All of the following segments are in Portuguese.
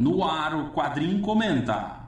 No ar, o Quadrinho Comenta.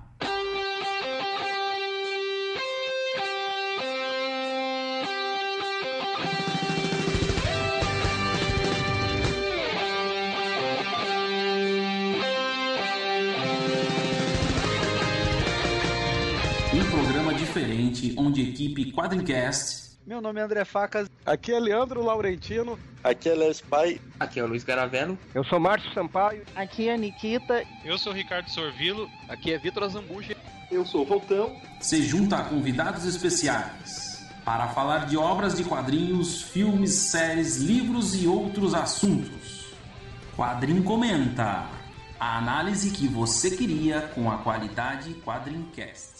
Um programa diferente onde a equipe Quadrincast Meu nome é André Facas. Aqui é Leandro Laurentino. Aqui é Léo Spy. Aqui é o Luiz Garavello. Eu sou Márcio Sampaio. Aqui é Nikita. Eu sou Ricardo Sorvilo. Aqui é Vitor Azambuja. Eu sou o Voltão. se junta a convidados especiais para falar de obras de quadrinhos, filmes, séries, livros e outros assuntos. Quadrinho Comenta. A análise que você queria com a qualidade Quadrincast.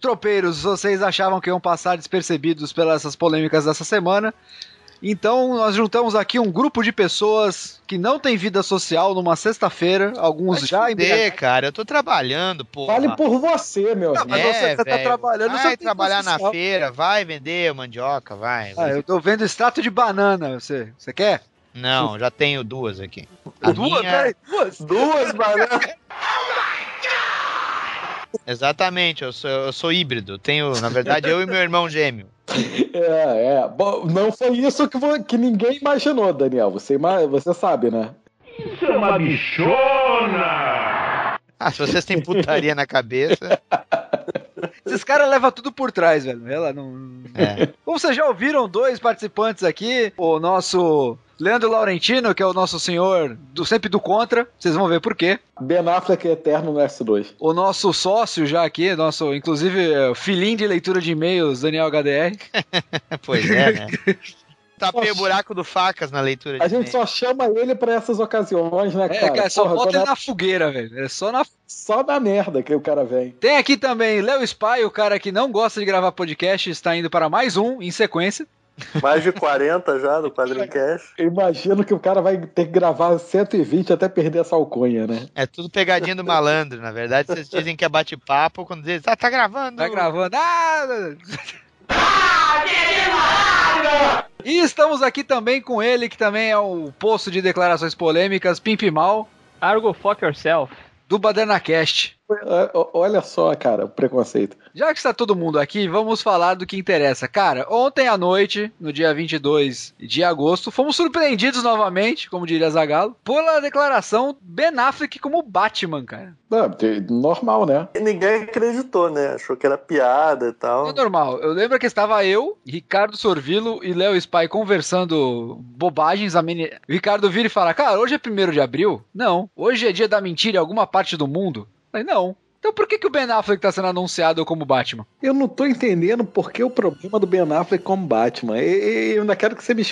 Tropeiros, vocês achavam que iam passar despercebidos pelas essas polêmicas dessa semana. Então, nós juntamos aqui um grupo de pessoas que não tem vida social numa sexta-feira, alguns já Vai fuder, cara, eu tô trabalhando, porra. Fale por você, meu Não, amigo. mas você, você tá velho. trabalhando, você Vai trabalhar na social. feira, vai vender mandioca, vai. Ah, eu tô vendo extrato de banana, você, você quer? Não, já tenho duas aqui. A Duas, minha- peraí, duas? Duas bananas. Exatamente, eu sou, eu sou híbrido. Tenho, na verdade, eu e meu irmão gêmeo. É, é. Bom, não foi isso que, que ninguém imaginou, Daniel. Você, você sabe, né? Ah, se vocês têm putaria na cabeça. Esses caras levam tudo por trás, velho. Ela não. É. Como vocês já ouviram, dois participantes aqui, o nosso Leandro Laurentino, que é o nosso senhor do sempre do contra, vocês vão ver por quê. Ben Affleck é eterno no S2. O nosso sócio já aqui, nosso, inclusive, é, filhinho de leitura de e-mails, Daniel HDR. Pois é, né? Tapei o buraco do facas na leitura de A gente só chama ele pra essas ocasiões, né, É, cara? cara, só Porra, bota ele é na fogueira, velho. É só na. Só na merda que o cara vem. Tem aqui também Léo Spy, o cara que não gosta de gravar podcast, está indo para mais um em sequência. Mais de 40 já no Quadrincast. Eu imagino que o cara vai ter que gravar 120 até perder essa alcunha, né? É tudo pegadinha do malandro. Na verdade, vocês dizem que é bate-papo quando dizem, ah, tá gravando. Tá gravando. Ah! E estamos aqui também com ele, que também é o posto de declarações polêmicas, Pimp Mal, Argo fuck yourself. do BadanaCast. O- o- Olha só, cara, o preconceito. Já que está todo mundo aqui, vamos falar do que interessa. Cara, ontem à noite, no dia 22 de agosto, fomos surpreendidos novamente, como diria Zagalo, pela declaração Ben Affleck como Batman, cara. Não, normal, né? E ninguém acreditou, né? Achou que era piada e tal. É normal. Eu lembro que estava eu, Ricardo Sorvilo e Léo Spy conversando bobagens. A meni... O Ricardo vira e fala: Cara, hoje é 1 de abril? Não. Hoje é dia da mentira em alguma parte do mundo? Falei, não. Então por que, que o Ben Affleck tá sendo anunciado como Batman? Eu não tô entendendo por que o problema do Ben Affleck como Batman. E, e- eu ainda quero que você me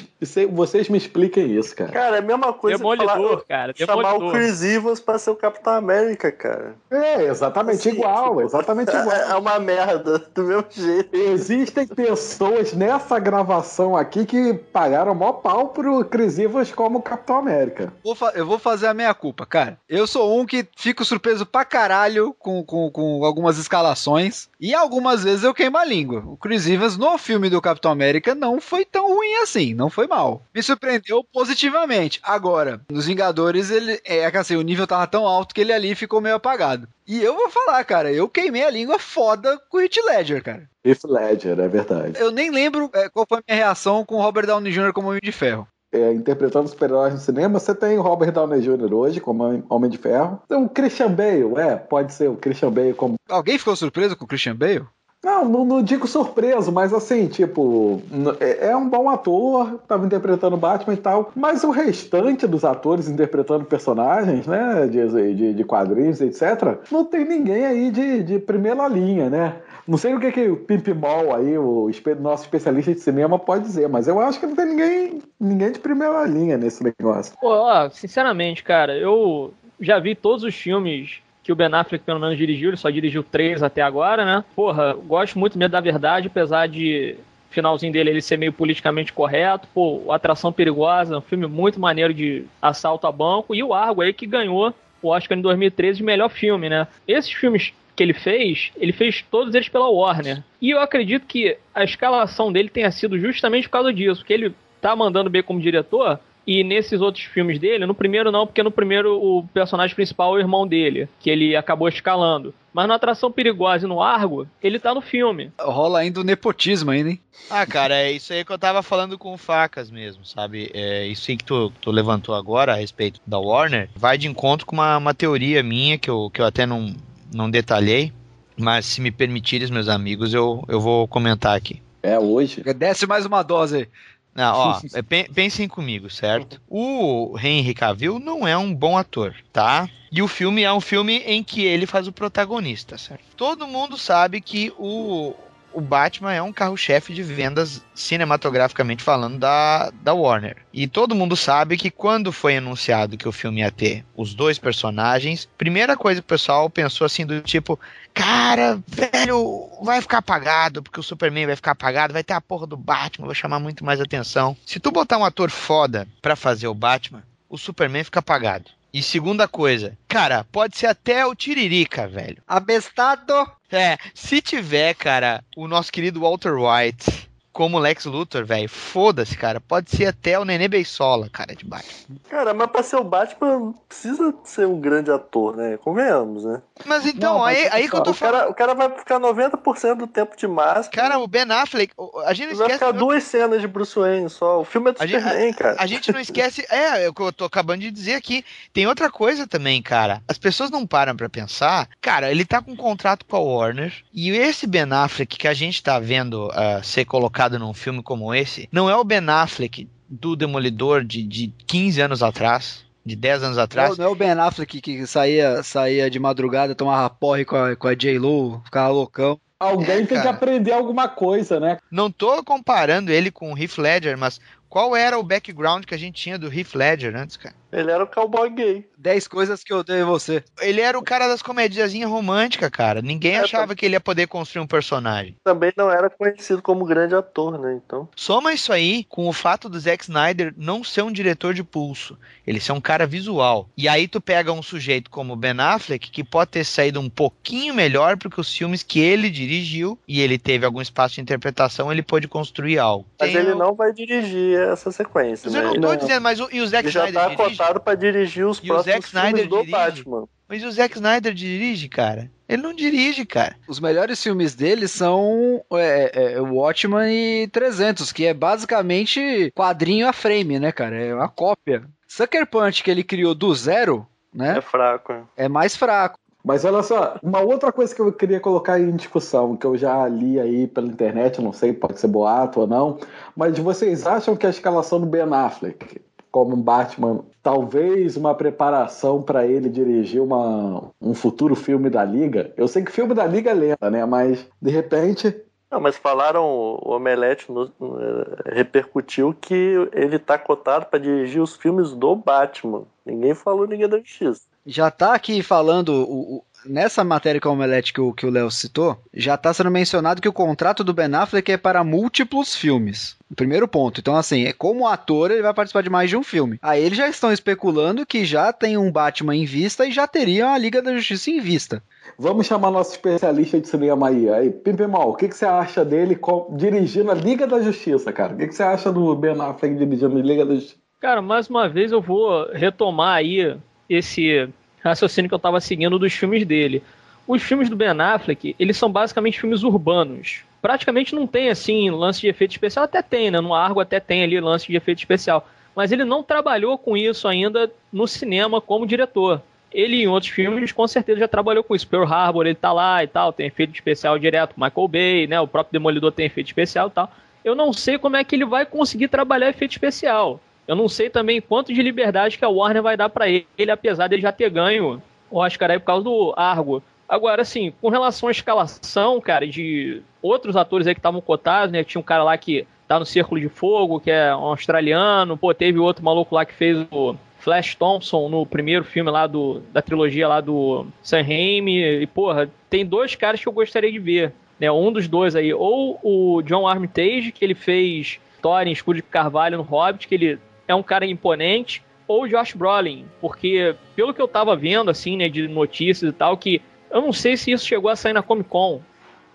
vocês me expliquem isso, cara. Cara, é a mesma coisa que Demolidor, falar, cara. chamar o Demolidor. Chris Evans pra ser o Capitão América, cara. É, exatamente Assim, igual, tipo, exatamente É, igual. é uma merda, do mesmo jeito. Existem pessoas nessa gravação aqui que pagaram mó pau pro Chris Evans como Capitão América. Eu vou fazer a meia culpa, cara. Eu sou um que fico surpreso pra caralho com com, com, com algumas escalações e algumas vezes eu queimo a língua. O Chris Evans no filme do Capitão América não foi tão ruim assim, não foi mal. Me surpreendeu positivamente. Agora, nos Vingadores, ele é que assim, o nível tava tão alto que ele ali ficou meio apagado. E eu vou falar, cara, eu queimei a língua foda com o Heath Ledger, cara. Heath Ledger, é verdade. Eu nem lembro é, qual foi a minha reação com o Robert Downey Jr. como Homem de Ferro. É, interpretando super-heróis no cinema, você tem o Robert Downey Jr. hoje como Homem de Ferro. Tem o Christian Bale, é, pode ser o Christian Bale como Alguém ficou surpreso com o Christian Bale? Não, não, não digo surpreso, mas assim, tipo, é é um bom ator, tava interpretando Batman e tal, mas o restante dos atores interpretando personagens, né, de, de, de quadrinhos, etc., não tem ninguém aí de, de primeira linha, né? Não sei o que, que o Pimp Mall aí, o nosso especialista de cinema, pode dizer, mas eu acho que não tem ninguém, ninguém de primeira linha nesse negócio. Pô, ó, sinceramente, cara, eu já vi todos os filmes que o Ben Affleck pelo menos dirigiu, ele só dirigiu três até agora, né? Porra, gosto muito mesmo da verdade, apesar de finalzinho dele ele ser meio politicamente correto. Pô, Atração Perigosa, um filme muito maneiro de assalto a banco, e o Argo aí que ganhou o Oscar em 2013 de melhor filme, né? Esses filmes que ele fez, ele fez todos eles pela Warner. E eu acredito que a escalação dele tenha sido justamente por causa disso, porque ele tá mandando bem como diretor, e nesses outros filmes dele, no primeiro não, porque no primeiro o personagem principal é o irmão dele, que ele acabou escalando. Mas na Atração Perigosa e no Argo, ele tá no filme. Rola ainda o nepotismo ainda, hein? Ah, cara, é isso aí que eu tava falando com o Facas mesmo, sabe? É isso aí que tu, tu levantou agora a respeito da Warner, vai de encontro com uma, uma teoria minha que eu, que eu até não, não detalhei, mas se me permitires, meus amigos, eu, eu vou comentar aqui. É hoje. Desce mais uma dose aí. Não, ó, é, pen- pensem comigo, certo? O Henry Cavill não é um bom ator, tá? E o filme é um filme em que ele faz o protagonista, certo? Todo mundo sabe que o, o Batman é um carro-chefe de vendas cinematograficamente falando da, da Warner. E todo mundo sabe que quando foi anunciado que o filme ia ter os dois personagens, primeira coisa que o pessoal pensou assim do tipo, cara, velho, vai ficar apagado, porque o Superman vai ficar apagado, vai ter a porra do Batman, vai chamar muito mais atenção. Se tu botar um ator foda pra fazer o Batman, o Superman fica apagado. E segunda coisa, cara, pode ser até o Tiririca, velho. Abestado! É, se tiver, cara, o nosso querido Walter White como Lex Luthor, velho, foda-se, cara. Pode ser até o Nenê Beisola, cara, de Batman. Cara, mas pra ser o Batman, não precisa ser um grande ator, né? Convenhamos, né? Mas então, Não, mas aí, aí que eu tô falando. cara, o cara vai ficar 90% do tempo de máscara. Cara, o Ben Affleck, a gente não vai esquece. ficar duas cenas de Bruce Wayne só. O filme é do A gente- Superman, cara. A gente não esquece. É, é o que eu tô acabando de dizer aqui. Tem outra coisa também, cara. As pessoas não param pra pensar. Cara, ele tá com um contrato com a Warner. E esse Ben Affleck que a gente tá vendo ah, ser colocado num filme como esse, não é o Ben Affleck do Demolidor de, de 15 anos atrás. De 10 anos Não, atrás. não é o Ben Affleck que saía, saía de madrugada, tomava porre com a, com a J-Lo, ficava loucão. Alguém É, tem que aprender alguma coisa, né? Não tô comparando ele com o Heath Ledger, mas qual era o background que a gente tinha do Heath Ledger antes, cara? Ele era o cowboy gay. 10 coisas que eu odeio em você. Ele era o cara das comediazinhas românticas, cara. Ninguém É, achava que ele ia poder construir um personagem. Também não era conhecido como grande ator, né? Então. Soma isso aí com o fato do Zack Snyder não ser um diretor de pulso. Ele ser um cara visual. E aí tu pega um sujeito como Ben Affleck, que pode ter saído um pouquinho melhor, porque os filmes que ele dirigiu, e ele teve algum espaço de interpretação, ele pôde construir algo. Mas Tem ele o- não vai dirigir essa sequência, Mas né? eu não tô dizendo, mas o, e o Zack Ele já Snyder tá dirige? Cotado pra dirigir os E o próximos Zack Snyder filmes do dirige? Batman. Mas o Zack Snyder dirige, cara. Ele não dirige, cara. Os melhores filmes dele são é, é, Watchman e 300, que é basicamente quadrinho a frame, né, cara? É uma cópia. Sucker Punch, que ele criou do zero, né? É fraco. né? É mais fraco. Mas olha só, uma outra coisa que eu queria colocar em discussão, que eu já li aí pela internet, não sei, pode ser boato ou não, mas vocês acham que a escalação do Ben Affleck como um Batman, talvez uma preparação para ele dirigir uma, um futuro filme da Liga? Eu sei que filme da Liga é lenta, né? Mas de repente Não, mas falaram, o Omelete no- no- eh, repercutiu que ele tá cotado pra dirigir os filmes do Batman. Ninguém falou ninguém da Justiça. Já tá aqui falando, o, o- nessa matéria com o Omelete que o, que o Léo citou, já está sendo mencionado que o contrato do Ben Affleck é para múltiplos filmes. O primeiro ponto. Então, assim, é como ator, ele vai participar de mais de um filme. Aí eles já estão especulando que já tem um Batman em vista e já teriam a Liga da Justiça em vista. Vamos chamar nosso especialista de cinema aí. Aí, Pimpemol, o que, que você acha dele com- dirigindo a Liga da Justiça, cara? O que, que você acha do Ben Affleck dirigindo a Liga da Justiça? Cara, mais uma vez eu vou retomar aí esse raciocínio que eu tava seguindo dos filmes dele. Os filmes do Ben Affleck, eles são basicamente filmes urbanos. Praticamente não tem, assim, lance de efeito especial. Até tem, né? No Argo até tem ali lance de efeito especial. Mas ele não trabalhou com isso ainda no cinema como diretor. Ele, em outros filmes, com certeza já trabalhou com isso. Pearl Harbor, ele tá lá e tal, tem efeito especial direto. Michael Bay, né? O próprio Demolidor tem efeito especial e tal. Eu não sei como é que ele vai conseguir trabalhar efeito especial. Eu não sei também quanto de liberdade que a Warner vai dar pra ele, apesar dele já ter ganho o Oscar aí por causa do Argo. Agora, assim, com relação à escalação, cara, de outros atores aí que estavam cotados, né? Tinha um cara lá que tá no Círculo de Fogo, que é um australiano. Pô, teve outro maluco lá que fez o Flash Thompson no primeiro filme lá do, da trilogia lá do Sam Raimi. E, porra, tem dois caras que eu gostaria de ver. Né, um dos dois aí, ou o John Armitage, que ele fez Thor em Escudo de Carvalho no Hobbit, que ele é um cara imponente, ou o Josh Brolin, porque pelo que eu tava vendo, assim, né, de notícias e tal, que eu não sei se isso chegou a sair na Comic Con,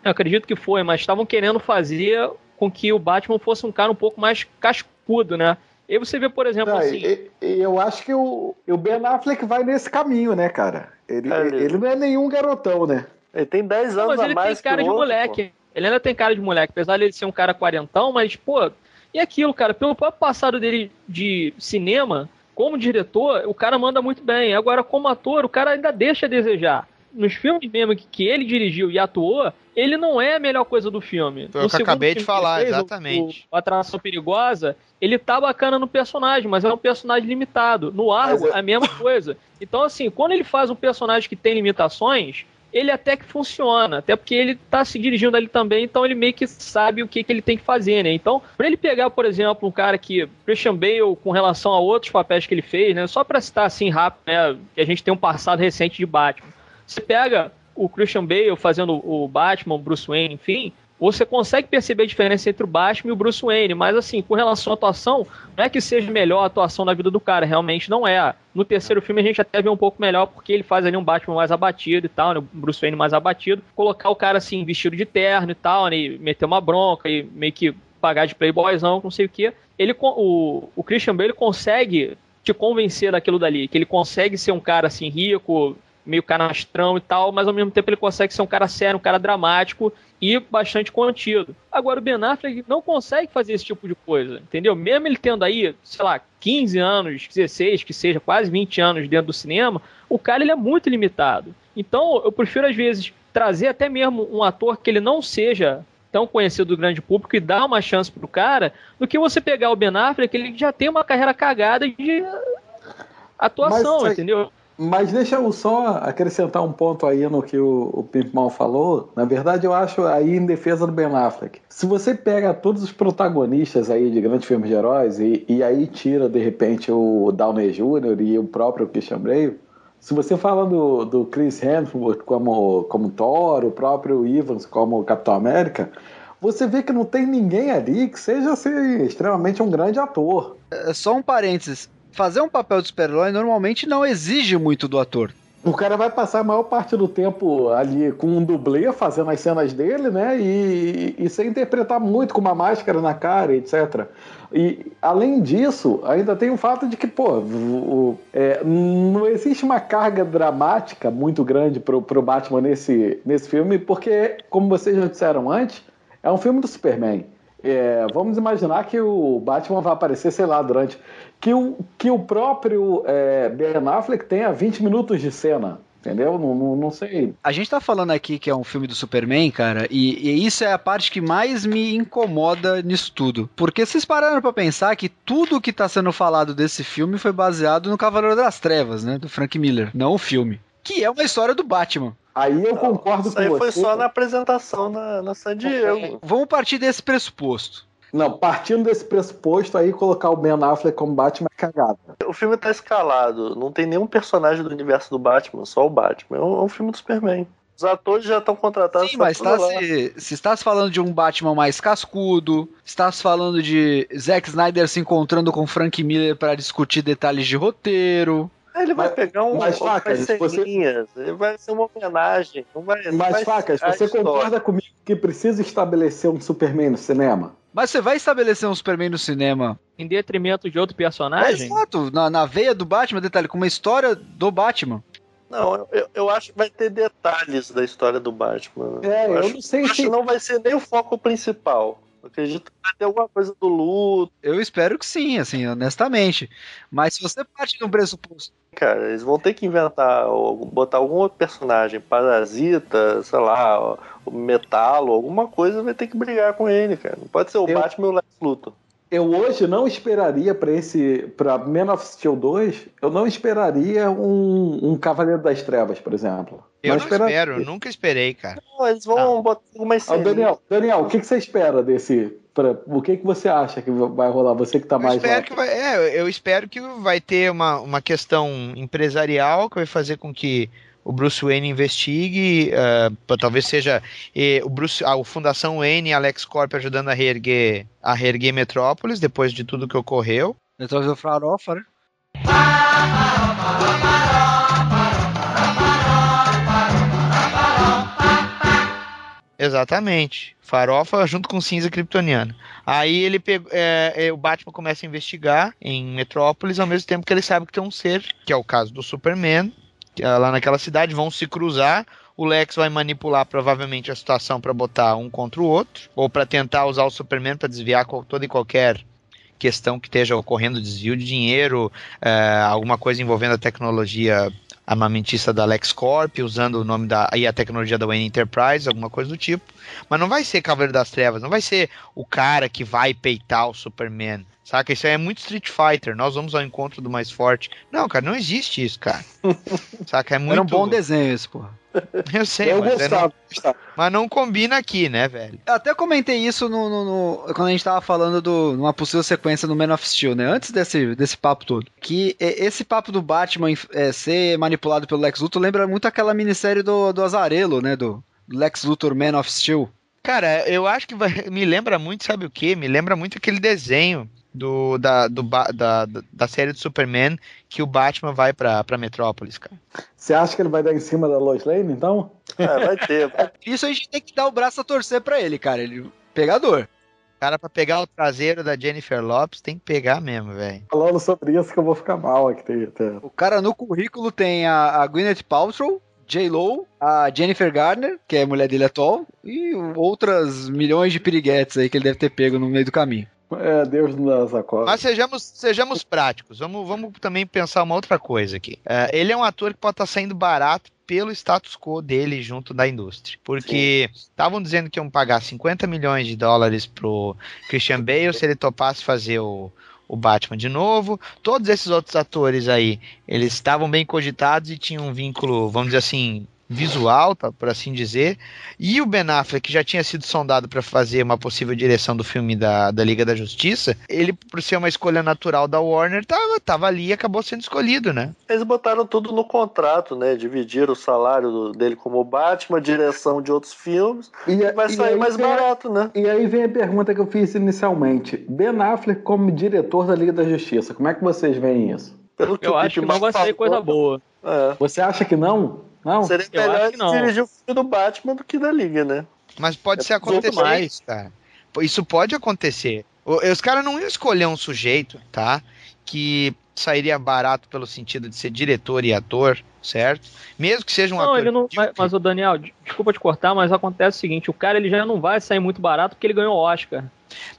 eu acredito que foi, mas estavam querendo fazer com que o Batman fosse um cara um pouco mais cascudo, né? E aí você vê, por exemplo, Ah, assim... eu acho que o, o Ben Affleck vai nesse caminho, né, cara? Ele, É, ele- ele não é nenhum garotão, né? Ele tem 10 Não, anos mas a ele tem mais cara que de o outro, moleque. Ele ainda tem cara de moleque, apesar de ele ser um cara quarentão, mas, pô, e aquilo, cara, pelo próprio passado dele de cinema, como diretor, o cara manda muito bem. Agora, como ator, o cara ainda deixa a desejar. Nos filmes mesmo que, que ele dirigiu e atuou, ele não é a melhor coisa do filme. Foi o que eu segundo acabei de filme que ele falar, fez, o- exatamente. O, Atração Perigosa, ele tá bacana no personagem, mas é um personagem limitado. No Argo, é- a mesma coisa. Então, assim, quando ele faz um personagem que tem limitações, ele até que funciona, até porque ele tá se dirigindo ali também, então ele meio que sabe o que, que ele tem que fazer, né? Então, pra ele pegar, por exemplo, um cara que Christian Bale com relação a outros papéis que ele fez, né? Só pra citar assim rápido, né? Que a gente tem um passado recente de Batman. Você pega o Christian Bale fazendo o Batman, Bruce Wayne, enfim, você consegue perceber a diferença entre o Batman e o Bruce Wayne, mas assim, com relação à atuação, não é que seja melhor a atuação da vida do cara, realmente não é. No terceiro filme a gente até vê um pouco melhor, porque ele faz ali um Batman mais abatido e tal, né, o Bruce Wayne mais abatido, colocar o cara assim, vestido de terno e tal, né, e meter uma bronca e meio que pagar de playboyzão, não sei o que. Ele, o, o Christian Bale consegue te convencer daquilo dali, que ele consegue ser um cara assim rico, meio canastrão e tal, mas ao mesmo tempo ele consegue ser um cara sério, um cara dramático e bastante contido. Agora o Ben Affleck não consegue fazer esse tipo de coisa, entendeu? Mesmo ele tendo aí, sei lá, 15 anos, 16, que seja quase 20 anos dentro do cinema, o cara ele é muito limitado. Então eu prefiro às vezes trazer até mesmo um ator que ele não seja tão conhecido do grande público e dar uma chance pro cara, do que você pegar o Ben Affleck, ele já tem uma carreira cagada de atuação, Mas, entendeu? Mas deixa eu só acrescentar um ponto aí no que o, o Pimp Mal falou. Na verdade, eu acho aí em defesa do Ben Affleck. Se você pega todos os protagonistas aí de grandes filmes de heróis e, e aí tira, de repente, o Downey Jr. e o próprio Christian Bale, se você fala do, do Chris Hemsworth como, como Thor, o próprio Evans como Capitão América, você vê que não tem ninguém ali que seja assim, extremamente um grande ator. É só um parênteses. Fazer um papel de super-herói normalmente não exige muito do ator. O cara vai passar a maior parte do tempo ali com um dublê fazendo as cenas dele, né? E, e sem interpretar muito com uma máscara na cara, etc. E além disso, ainda tem o fato de que, pô, o- é, não existe uma carga dramática muito grande pro, pro Batman nesse, nesse filme, porque, como vocês já disseram antes, é um filme do Superman. É, vamos imaginar que o Batman vai aparecer, sei lá, durante. Que o, que o próprio é, Ben Affleck tenha 20 minutos de cena. Entendeu? Não, não, não sei. A gente tá falando aqui que é um filme do Superman, cara, e, e isso é a parte que mais me incomoda nisso tudo. Porque vocês pararam pra pensar que tudo que tá sendo falado desse filme foi baseado no Cavaleiro das Trevas, né? Do Frank Miller, não o filme. Que é uma história do Batman. Aí eu concordo Isso com aí você. foi só na apresentação na, na San Diego. Vamos partir desse pressuposto. Não, partindo desse pressuposto aí, colocar o Ben Affleck como Batman é cagada. O filme tá escalado, não tem nenhum personagem do universo do Batman, só o Batman. É um, é um filme do Superman. Os atores já estão contratados. Sim, mas tá se, se estás falando de um Batman mais cascudo, estás falando de Zack Snyder se encontrando com Frank Miller para discutir detalhes de roteiro. Ele vai Mas- pegar um. mas, vai Facas, você- ele vai ser uma homenagem. Mas, vai Facas, você história. concorda comigo que precisa estabelecer um Superman no cinema? Mas você vai estabelecer um Superman no cinema. Em detrimento de outro personagem? Exato, na, na veia do Batman, detalhe, com uma história do Batman. Não, eu, eu acho que vai ter detalhes da história do Batman. É, eu, acho, não sei acho se. que não vai ser nem o foco principal. Eu acredito que vai ter alguma coisa do luto. Eu espero que sim, assim, honestamente. Mas se você parte de um pressuposto. Cara, eles vão ter que inventar, ou botar algum outro personagem, parasita, sei lá, o metalo, alguma coisa, vai ter que brigar com ele, cara. Não pode ser o Eu- Batman e o Lex Luthor. Eu hoje não esperaria pra esse. pra Man of Steel 2, eu não esperaria um, um Cavaleiro das Trevas, por exemplo. Eu não esperaria. espero, eu nunca esperei, cara. Não, eles vão botar algumas Ah, cenas. Daniel, Daniel, o que, que você espera desse. Pra, o que, que você acha que vai rolar? Você que tá Eu mais espero, que vai, é, eu espero que vai ter uma, uma questão empresarial que vai fazer com que o Bruce Wayne investigue, pra- talvez seja eh, o Bruce, a o Fundação Wayne e Alex Corp ajudando a reerguer, a reerguer Metrópolis depois de tudo que ocorreu. Depois do Farofa, né? Exatamente. Farofa junto com cinza kryptoniano. Aí ele pegou, é, é, o Batman começa a investigar em Metrópolis, ao mesmo tempo que ele sabe que tem um ser, que é o caso do Superman, que, é lá naquela cidade, vão se cruzar. O Lex vai manipular provavelmente a situação para botar um contra o outro, ou para tentar usar o Superman para desviar toda e qualquer questão que esteja ocorrendo, desvio de dinheiro, é, alguma coisa envolvendo a tecnologia armamentista da LexCorp, usando o nome da e a tecnologia da Wayne Enterprise, alguma coisa do tipo. Mas não vai ser Cavaleiro das Trevas, não vai ser o cara que vai peitar o Superman. Saca? Isso aí é muito Street Fighter. Nós vamos ao encontro do mais forte. Não, cara, não existe isso, cara. Saca? É muito. Era um bom desenho esse, porra. Eu sei, eu mas, é gostava, não, gostava. mas não combina aqui, né, velho? Eu até comentei isso no, no- no- quando a gente tava falando de uma possível sequência no Man of Steel, né? Antes desse, desse papo todo. Que esse papo do Batman é, ser manipulado pelo Lex Luthor lembra muito aquela minissérie do, do Azarelo, né? Do Lex Luthor Man of Steel. Cara, eu acho que vai- me lembra muito, sabe o que? Me lembra muito aquele desenho do, da, do, da, da, da série do Superman que o Batman vai pra, pra Metrópolis, cara. Você acha que ele vai dar em cima da Lois Lane, então? É, vai ter. Isso a gente tem que dar o braço a torcer pra ele, cara. Ele pegador. Cara, pra pegar o traseiro da Jennifer Lopes, tem que pegar mesmo, velho. Falando sobre isso que eu vou ficar mal aqui. Tem, tem. O cara no currículo tem a, a Gwyneth Paltrow, J-Lo, a Jennifer Garner, que é a mulher dele atual, e outras milhões de piriguetes aí que ele deve ter pego no meio do caminho. É, Deus não dá essa. Mas sejamos, sejamos práticos. Vamos, vamos também pensar uma outra coisa aqui. É, ele é um ator que pode estar saindo barato pelo status quo dele junto da indústria. Porque estavam dizendo que iam pagar 50 milhões de dólares pro Christian Bale se ele topasse fazer o, o Batman de novo. Todos esses outros atores aí, eles estavam bem cogitados e tinham um vínculo, vamos dizer assim, visual, tá, por assim dizer. E o Ben Affleck, que já tinha sido sondado para fazer uma possível direção do filme da, da Liga da Justiça, ele, por ser uma escolha natural da Warner, tava, tava ali e acabou sendo escolhido, né? Eles botaram tudo no contrato, né? Dividiram o salário do- dele como Batman, direção de outros filmes. E, E vai e sair mais vem- barato, né? E aí vem a pergunta que eu fiz inicialmente. Ben Affleck como diretor da Liga da Justiça, como é que vocês veem isso? Pelo que Eu acho que não vai sair coisa boa. É. Você acha que não? Não? Seria Eu melhor acho ele que não. dirigir o filme do Batman do que da Liga, né? Mas pode É ser acontecer isso, cara. Isso pode acontecer. O- Os caras não iam escolher um sujeito, tá? Que sairia barato pelo sentido de ser diretor e ator, certo? Mesmo que seja um Não, ator. ele não. Mas, mas o Daniel, de- desculpa te cortar, mas acontece o seguinte: o cara ele já não vai sair muito barato porque ele ganhou Oscar.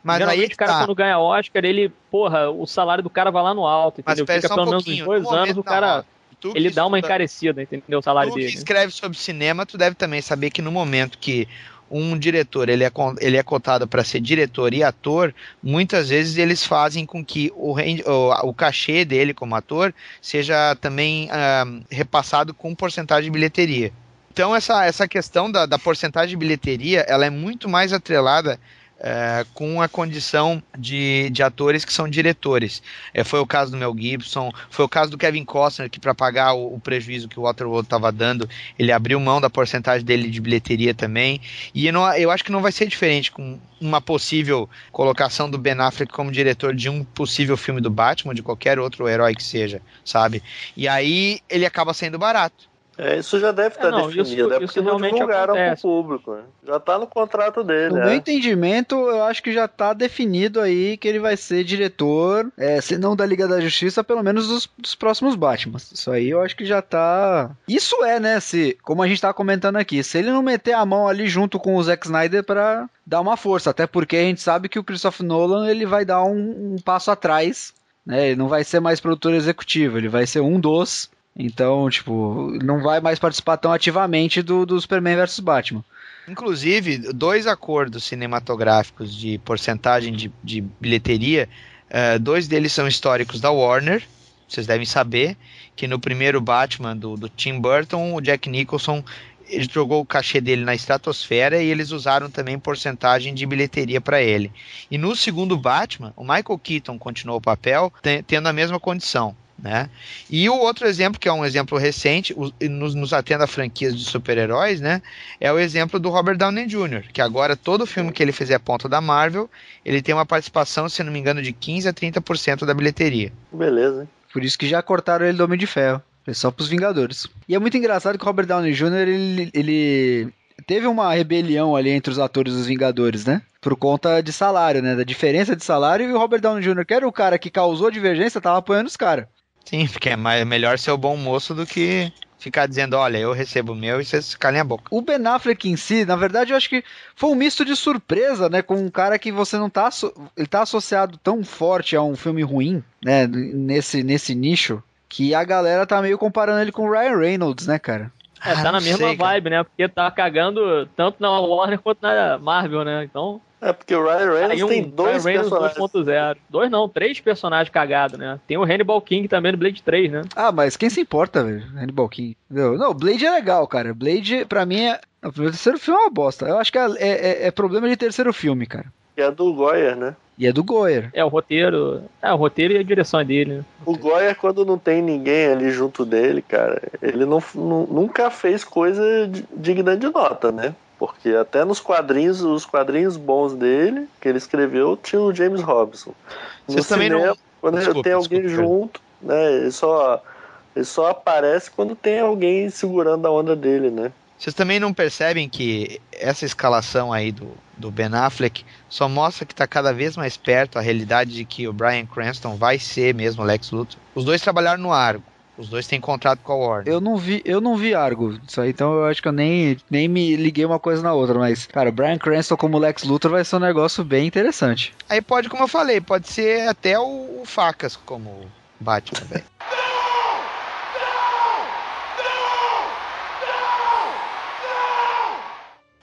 Mas aí Geralmente que o cara, tá. quando ganha Oscar, ele, porra, o salário do cara vai lá no alto, Mas entendeu? espera Fica só um pelo menos uns dois No anos, o cara. ó, tu ele dá uma encarecida, entendeu? O salário Tu dele. escreve sobre cinema, tu deve também saber que no momento que um diretor ele é, ele é cotado para ser diretor e ator, muitas vezes eles fazem com que o, o, o cachê dele como ator seja também ah, repassado com porcentagem de bilheteria. Então essa, essa questão da, da porcentagem de bilheteria ela é muito mais atrelada é, com a condição de, de atores que são diretores. É, foi o caso do Mel Gibson, foi o caso do Kevin Costner, que para pagar o, o, prejuízo que o Waterworld estava dando, ele abriu mão da porcentagem dele de bilheteria também. E eu, não, eu acho que não vai ser diferente com uma possível colocação do Ben Affleck como diretor de um possível filme do Batman, de qualquer outro herói que seja, sabe? E aí ele acaba sendo barato. É, isso já deve estar é, não, definido, isso, é porque isso não divulgaram para o público. Né? Já está no contrato dele. No é. meu entendimento, eu acho que já está definido aí que ele vai ser diretor, é, se não da Liga da Justiça, pelo menos dos, dos próximos Batman. Isso aí eu acho que já está. Isso é, né? Se, como a gente está comentando aqui, se ele não meter a mão ali junto com o Zack Snyder para dar uma força, até porque a gente sabe que o Christopher Nolan ele vai dar um, um passo atrás. Né, ele não vai ser mais produtor executivo, ele vai ser um dos então, tipo, não vai mais participar tão ativamente do, do Superman vs Batman. Inclusive, dois acordos cinematográficos de porcentagem de, de bilheteria, uh, dois deles são históricos da Warner. Vocês devem saber que no primeiro Batman do, do Tim Burton, o Jack Nicholson ele jogou o cachê dele na estratosfera e eles usaram também porcentagem de bilheteria para ele. E no segundo Batman, o Michael Keaton continuou o papel, tendo a mesma condição. Né? E o outro exemplo, que é um exemplo recente, nos, nos atendo a franquias de super-heróis, né? É o exemplo do Robert Downey Jr., que agora todo filme que ele fizer ponto da Marvel, ele tem uma participação, se não me engano, de 15 a 30% da bilheteria. Beleza, hein? Por isso que já cortaram ele do Homem de Ferro. É só pros Vingadores. E é muito engraçado que o Robert Downey Jr., ele, ele teve uma rebelião ali entre os atores dos Vingadores, né? Por conta de salário, né? Da diferença de salário. E o Robert Downey Jr., que era o cara que causou a divergência, tava apoiando os caras. Sim, porque é mais, melhor ser o bom moço do que ficar dizendo, olha, eu recebo o meu e vocês calem a boca. O Ben Affleck em si, na verdade, eu acho que foi um misto de surpresa, né, com um cara que você não tá, ele tá associado tão forte a um filme ruim, né, nesse, nesse nicho, que a galera tá meio comparando ele com o Ryan Reynolds, né, cara? É, tá ah, na mesma sei, vibe, cara. né, porque tá cagando tanto na Warner quanto na Marvel, né, então... É, porque o Ryan Reynolds um, tem dois Ryan personagens. 2.0. Dois não, três personagens cagados, né? Tem o Hannibal King também no Blade 3, né? Ah, mas quem se importa, velho? Hannibal King. Não, não, Blade é legal, cara. Blade, pra mim, é... o terceiro filme é uma bosta. Eu acho que é, é, é, é problema de terceiro filme, cara. E é do Goyer, né? E é do Goyer. É, o roteiro. É, o roteiro e a direção é dele, né? O Goyer, quando não tem ninguém ali junto dele, cara, ele não, não nunca fez coisa digna de nota, né? Porque até nos quadrinhos, os quadrinhos bons dele, que ele escreveu, tinha o James Robson. No Vocês cinema, também não... quando desculpa, tem alguém desculpa, junto, né? Ele só, ele só aparece quando tem alguém segurando a onda dele, né? Vocês também não percebem que essa escalação aí do, do Ben Affleck só mostra que está cada vez mais perto a realidade de que o Brian Cranston vai ser mesmo Lex Luthor? Os dois trabalharam no Argo. Os dois têm contrato com a Warner. Eu não vi, eu não vi Argo. Isso aí, então eu acho que eu nem, nem me liguei uma coisa na outra, mas cara, o Brian Cranston como Lex Luthor vai ser um negócio bem interessante. Aí pode, como eu falei, pode ser até o, o Facas como Batman, velho.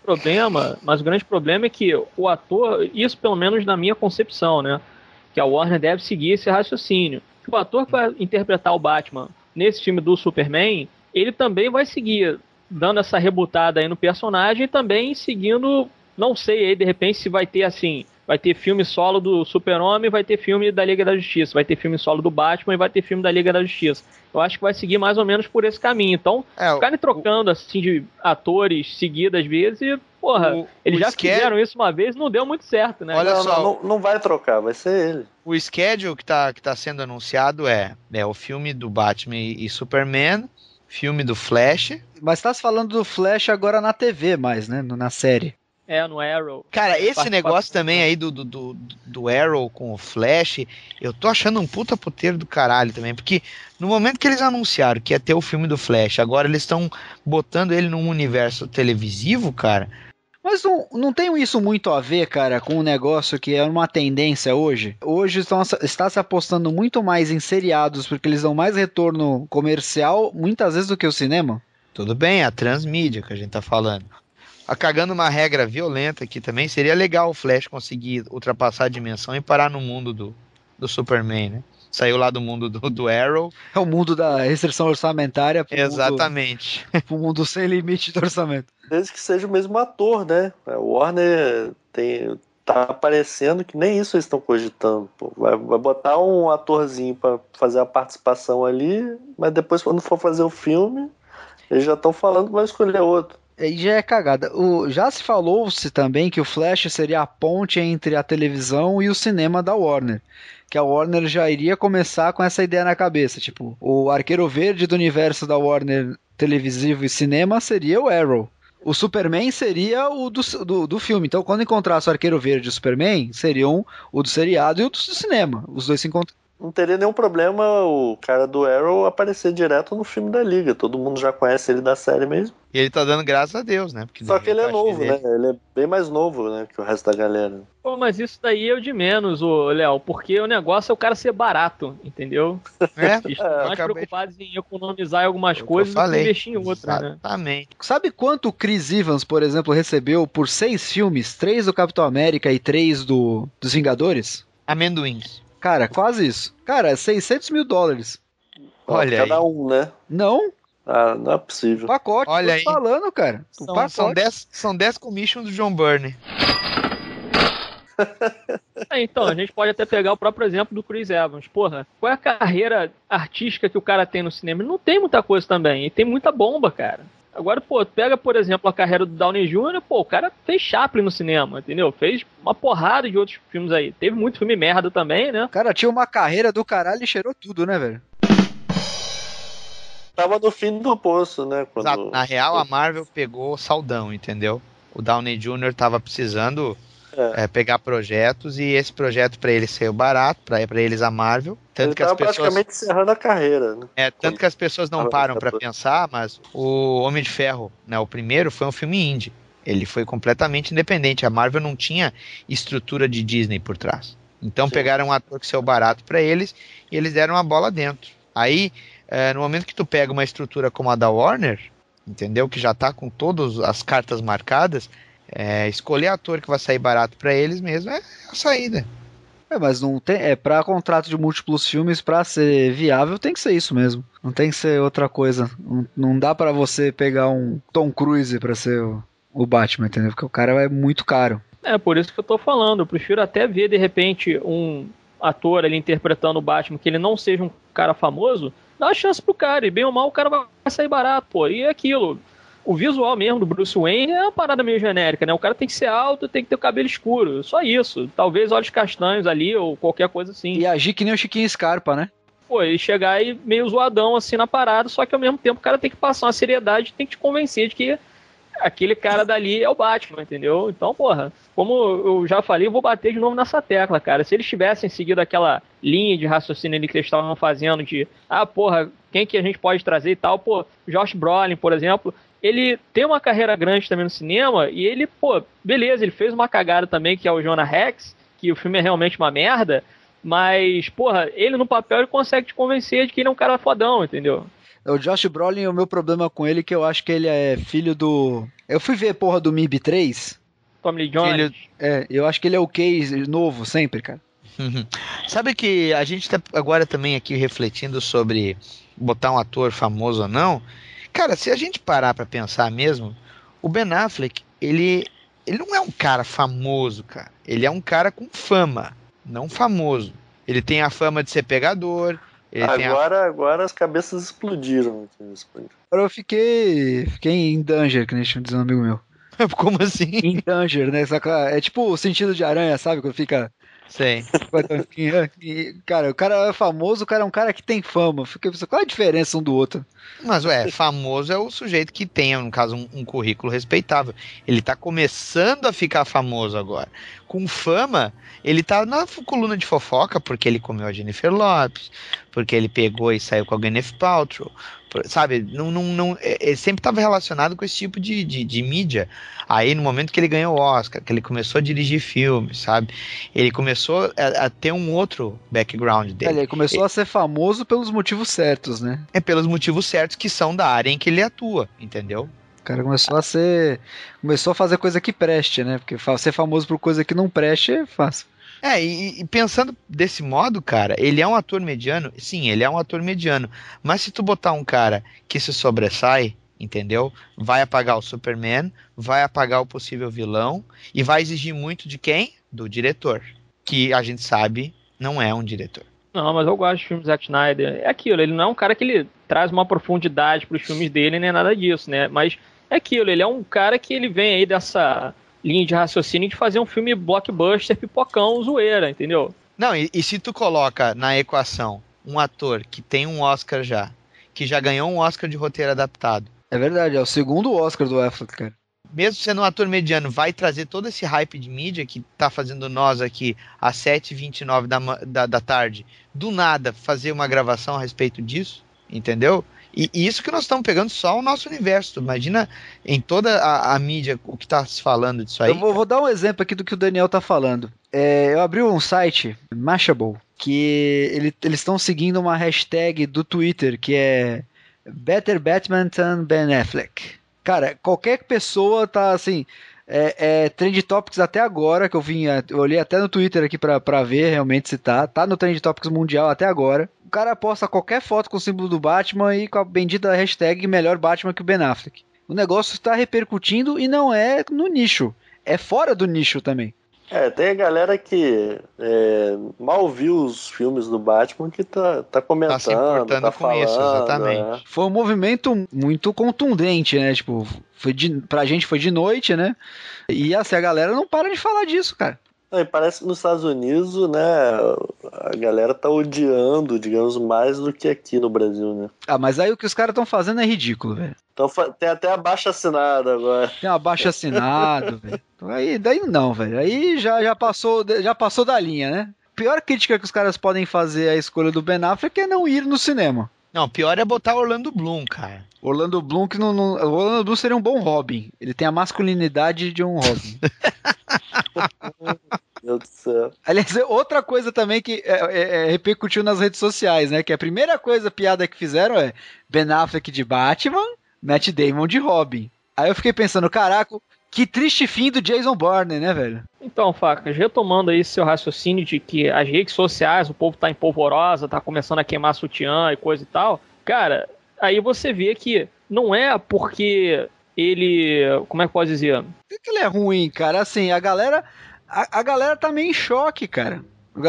problema, mas o grande problema é que o ator, isso pelo menos na minha concepção, né? Que a Warner deve seguir esse raciocínio. O ator que vai interpretar o Batman nesse filme do Superman, ele também vai seguir dando essa rebutada aí no personagem e também seguindo, não sei aí de repente se vai ter assim, vai ter filme solo do Super-Homem, vai ter filme da Liga da Justiça, vai ter filme solo do Batman e vai ter filme da Liga da Justiça. Eu acho que vai seguir mais ou menos por esse caminho. Então, é, ficarem trocando assim de atores seguidas às vezes Porra, o, eles o já schedule... fizeram isso uma vez não deu muito certo, né? Olha não, só, não, não, vai trocar, vai ser ele. O schedule que tá, que tá sendo anunciado é, é o filme do Batman e, Superman, filme do Flash. Mas tá se falando do Flash agora na TV mais, né? Na série. É, no Arrow. Cara, esse negócio também aí do, do, do, do, Arrow com o Flash, eu tô achando um puta puteiro do caralho também, porque no momento que eles anunciaram que ia ter o filme do Flash, agora eles estão botando ele num universo televisivo, cara. Mas não, não tem isso muito a ver, cara, com um negócio que é uma tendência hoje? Hoje estão, está se apostando muito mais em seriados, porque eles dão mais retorno comercial, muitas vezes, do que o cinema? Tudo bem, a transmídia que a gente tá falando a cagando uma regra violenta aqui também, seria legal o Flash conseguir ultrapassar a dimensão e parar no mundo do, do Superman, né? Saiu lá do mundo do, do Arrow. É o mundo da restrição orçamentária. Pro Exatamente. Mundo, pro mundo sem limite de orçamento. Desde que seja o mesmo ator, né? O Warner tem, tá parecendo que nem isso eles estão cogitando. Pô. Vai, vai botar um atorzinho para fazer a participação ali, mas depois, quando for fazer o filme, eles já estão falando que vai escolher outro. Aí já é cagada. O, já se falou-se também que o Flash seria a ponte entre a televisão e o cinema da Warner. Que a Warner já iria começar com essa ideia na cabeça. Tipo, o arqueiro verde do universo da Warner televisivo e cinema seria o Arrow. O Superman seria o do, do, do filme. Então, quando encontrasse o Arqueiro Verde e o Superman, seriam o do seriado e o do cinema. Os dois se encontram. Não teria nenhum problema o cara do Arrow aparecer direto no filme da Liga. Todo mundo já conhece ele da série mesmo. E ele tá dando graças a Deus, né? Porque Só que ele é novo, ele- né? Ele é bem mais novo, né? Que o resto da galera. Pô, mas isso daí é o de menos, ô Léo, porque o negócio é o cara ser barato, entendeu? É, Eles eu mais acabei- preocupados em economizar em algumas É coisas do que investir em outras, né? Exatamente. Sabe quanto o Chris Evans, por exemplo, recebeu por seis filmes? Três do Capitão América e três do, dos Vingadores? Amendoins. Cara, quase isso. Cara, 600 mil dólares. Olha Cada aí. um, né? Não, Ah, não é possível. pacote. Olha tô aí. falando, cara. O São, pacote. são, 10, são 10 commissions do John Byrne. É, então, a gente pode até pegar o próprio exemplo do Chris Evans. Porra, qual é a carreira artística que o cara tem no cinema? Ele não tem muita coisa também, e tem muita bomba, cara. Agora, pô, pega, por exemplo, a carreira do Downey Jr., pô, o cara fez Chaplin no cinema, entendeu? Fez uma porrada de outros filmes aí. Teve muito filme merda também, né? O cara tinha uma carreira do caralho e cheirou tudo, né, velho? Tava no fim do poço, né? Quando... Exato. Na real, a Marvel pegou o saldão, entendeu? O Downey Jr. tava precisando É. é, pegar projetos e esse projeto pra ele saiu barato, pra eles a Marvel. Tanto Ele que as pessoas. praticamente encerrando a carreira, né? É, tanto que as pessoas não param acabando. pensar, mas o Homem de Ferro, né, o primeiro, foi um filme indie. Ele foi completamente independente. A Marvel não tinha estrutura de Disney por trás. Então Sim. pegaram um ator que saiu barato pra eles e eles deram uma bola dentro. Aí, é, no momento que tu pega uma estrutura como a da Warner, entendeu? Que já tá com todas as cartas marcadas, é, escolher ator que vai sair barato pra eles mesmo é a saída. É, mas não tem. É, pra contrato de múltiplos filmes, pra ser viável, tem que ser isso mesmo. Não tem que ser outra coisa. Não, não dá pra você pegar um Tom Cruise pra ser o, o Batman, entendeu? Porque o cara é muito caro. É, por isso que eu tô falando. Eu prefiro até ver, de repente, um ator ali interpretando o Batman que ele não seja um cara famoso, dá uma chance pro cara. E bem ou mal, o cara vai sair barato, pô. E é aquilo. O visual mesmo do Bruce Wayne é uma parada meio genérica, né? O cara tem que ser alto, tem que ter o cabelo escuro. Só isso. Talvez olhos castanhos ali ou qualquer coisa assim. E agir que nem o Chiquinho Scarpa, né? Pô, e chegar aí meio zoadão assim na parada, só que ao mesmo tempo o cara tem que passar uma seriedade, tem que te convencer de que aquele cara dali é o Batman, entendeu? Então, porra, como eu já falei, eu vou bater de novo nessa tecla, cara. Se eles tivessem seguido aquela linha de raciocínio ali que eles estavam fazendo de, ah, porra, quem que a gente pode trazer e tal, pô, Josh Brolin, por exemplo, ele tem uma carreira grande também no cinema e ele, pô, beleza, ele fez uma cagada também que é o Jonah Rex, que o filme é realmente uma merda, mas, porra, ele no papel ele consegue te convencer de que ele é um cara fodão, entendeu? O Josh Brolin, o meu problema com ele é que eu acho que ele é filho do. Eu fui ver porra do MIB 3. Tommy Lee Jones. Filho- É, eu acho que ele é o case novo sempre, cara. Uhum. Sabe que a gente tá agora também aqui refletindo sobre botar um ator famoso ou não. Cara, se a gente parar pra pensar mesmo, o Ben Affleck, ele, ele não é um cara famoso, cara. Ele é um cara com fama, não famoso. Ele tem a fama de ser pegador. Ele tem a... Agora, agora as cabeças explodiram. Agora eu fiquei. Fiquei em danger, que nem tinha dizer um amigo meu. Como assim? Em danger, né? É tipo o sentido de aranha, sabe? Quando fica. Sei. E, Cara, o cara é famoso, o cara é um cara que tem fama. Fica pensando, qual é a diferença um do outro? Mas, ué, famoso é o sujeito que tem, no caso, um, um currículo respeitável. Ele tá começando a ficar famoso agora. Com fama, ele tá na coluna de fofoca porque ele comeu a Jennifer Lopes, porque ele pegou e saiu com a Gwyneth Paltrow, sabe? Não, não, não, é- ele sempre estava relacionado com esse tipo de, de, de mídia. Aí, no momento que ele ganhou o Oscar, que ele começou a dirigir filmes, sabe? Ele começou a, a ter um outro background dele. Ele começou a ser famoso pelos motivos certos, né? É pelos motivos certos que são da área em que ele atua, entendeu? O cara começou a ser. Começou a fazer coisa que preste, né? Porque ser famoso por coisa que não preste é fácil. É, e, e pensando desse modo, cara, ele é um ator mediano? Sim, ele é um ator mediano. Mas se tu botar um cara que se sobressai, entendeu? Vai apagar o Superman, vai apagar o possível vilão e vai exigir muito de quem? do diretor, que a gente sabe não é um diretor. Não, mas eu gosto de filmes do Zack Snyder. É aquilo, ele não é um cara que ele traz uma profundidade para os filmes dele, nem nada disso, né? Mas é aquilo, ele é um cara que ele vem aí dessa linha de raciocínio de fazer um filme blockbuster, pipocão, zoeira, entendeu? Não, e, e se tu coloca na equação um ator que tem um Oscar já, que já ganhou um Oscar de roteiro adaptado, É verdade, é o segundo Oscar do Affleck, cara. mesmo sendo um ator mediano, vai trazer todo esse hype de mídia que tá fazendo nós aqui às 7h29 da, da, da tarde, do nada fazer uma gravação a respeito disso, entendeu? E, isso que nós estamos pegando só o nosso universo. Imagina em toda a, a mídia o que tá se falando disso aí. Eu vou, vou dar um exemplo aqui do que o Daniel tá falando. É, eu abri um site, Mashable, que ele- eles estão seguindo uma hashtag do Twitter que é Better Batman than Ben Affleck. Cara, qualquer pessoa tá assim. É, é Trend Topics até agora, que eu vim. Eu olhei até no Twitter aqui pra, pra ver realmente se tá. Tá no Trend Topics Mundial até agora. O cara posta qualquer foto com o símbolo do Batman e com a bendita hashtag melhor Batman que o Ben Affleck. O negócio está repercutindo e não é no nicho. É fora do nicho também. É, tem a galera que é, mal viu os filmes do Batman que tá, tá comentando, Tá se importando tá com falando, isso, exatamente. é. Foi um movimento muito contundente, né? Tipo, foi de, pra gente foi de noite, né? E assim, a galera não para de falar disso, cara. Não, e parece que nos Estados Unidos, né, a galera tá odiando, digamos, mais do que aqui no Brasil, né? Ah, mas aí o que os caras estão fazendo é ridículo, velho. Então tem até abaixo assinado agora. Tem um abaixo assinado, velho. Então Aí, daí não, velho. Aí já, já, passou, já passou da linha, né? Pior crítica que os caras podem fazer à escolha do Ben Affleck é não ir no cinema. Não, pior é botar Orlando Bloom, cara. Orlando Bloom que não, não- Orlando Bloom seria um bom Robin. Ele tem a masculinidade de um Robin. Meu Deus do céu. Aliás, é outra coisa também que é, é, é, repercutiu nas redes sociais, né? Que a primeira coisa, piada que fizeram é Ben Affleck de Batman, Matt Damon de Robin. Aí eu fiquei pensando, caraca, que triste fim do Jason Bourne, né, velho? Então, Facas, retomando aí seu raciocínio de que as redes sociais, o povo tá em polvorosa, tá começando a queimar sutiã e coisa e tal, cara, aí você vê que não é porque ele. Como é que pode dizer? Por que ele é ruim, cara? Assim, a galera. A, a galera tá meio em choque, cara.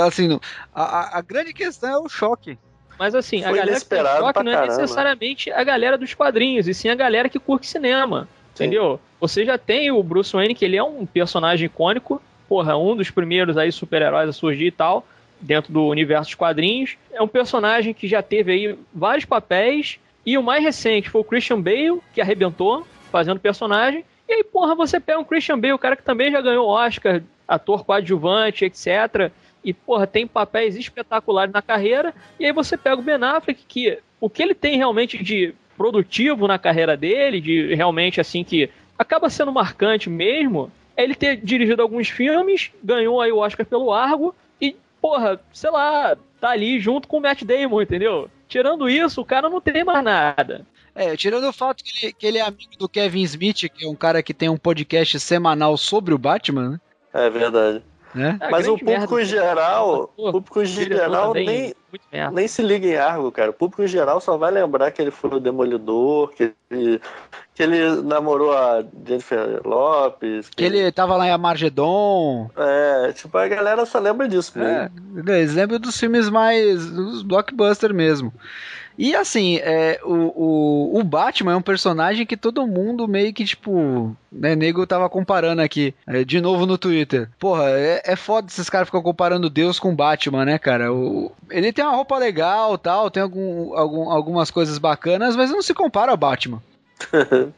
Assim, a, a- a grande questão é o choque. Mas assim, a Foi galera que tá em choque não é caramba. necessariamente a galera dos quadrinhos, e sim a galera que curte cinema. Sim. Entendeu? Você já tem o Bruce Wayne, que ele é um personagem icônico, porra, um dos primeiros aí super-heróis a surgir e tal, dentro do universo dos quadrinhos. É um personagem que já teve aí vários papéis, e o mais recente foi o Christian Bale, que arrebentou fazendo personagem. E aí, porra, você pega um Christian Bale, o cara que também já ganhou Oscar, ator coadjuvante, etc. E, porra, tem papéis espetaculares na carreira. E aí você pega o Ben Affleck, que o que ele tem realmente de produtivo na carreira dele, de realmente assim que acaba sendo marcante mesmo, é ele ter dirigido alguns filmes, ganhou aí o Oscar pelo Argo e, porra, sei lá, tá ali junto com o Matt Damon, entendeu? Tirando isso, o cara não tem mais nada. É, tirando o fato que ele, que ele é amigo do Kevin Smith, que é um cara que tem um podcast semanal sobre o Batman, né? É verdade. né? É, Mas o grande merda. público em geral, Pô, o público em geral nem, nem se liga em Argo, cara. O público em geral só vai lembrar que ele foi o Demolidor, que ele, que ele namorou a Jennifer Lopes. Que ele tava lá em Amargedon. É, tipo, a galera só lembra disso É, mesmo. exemplo dos filmes mais. dos blockbuster mesmo. E assim, é, o, o, o Batman é um personagem que todo mundo meio que, tipo, né, nego tava comparando aqui, é, de novo no Twitter. Porra, é, é foda esses caras ficam comparando Deus com Batman, né, cara? O, ele tem uma roupa legal tal, tem algum, algum, algumas coisas bacanas, mas não se compara ao Batman.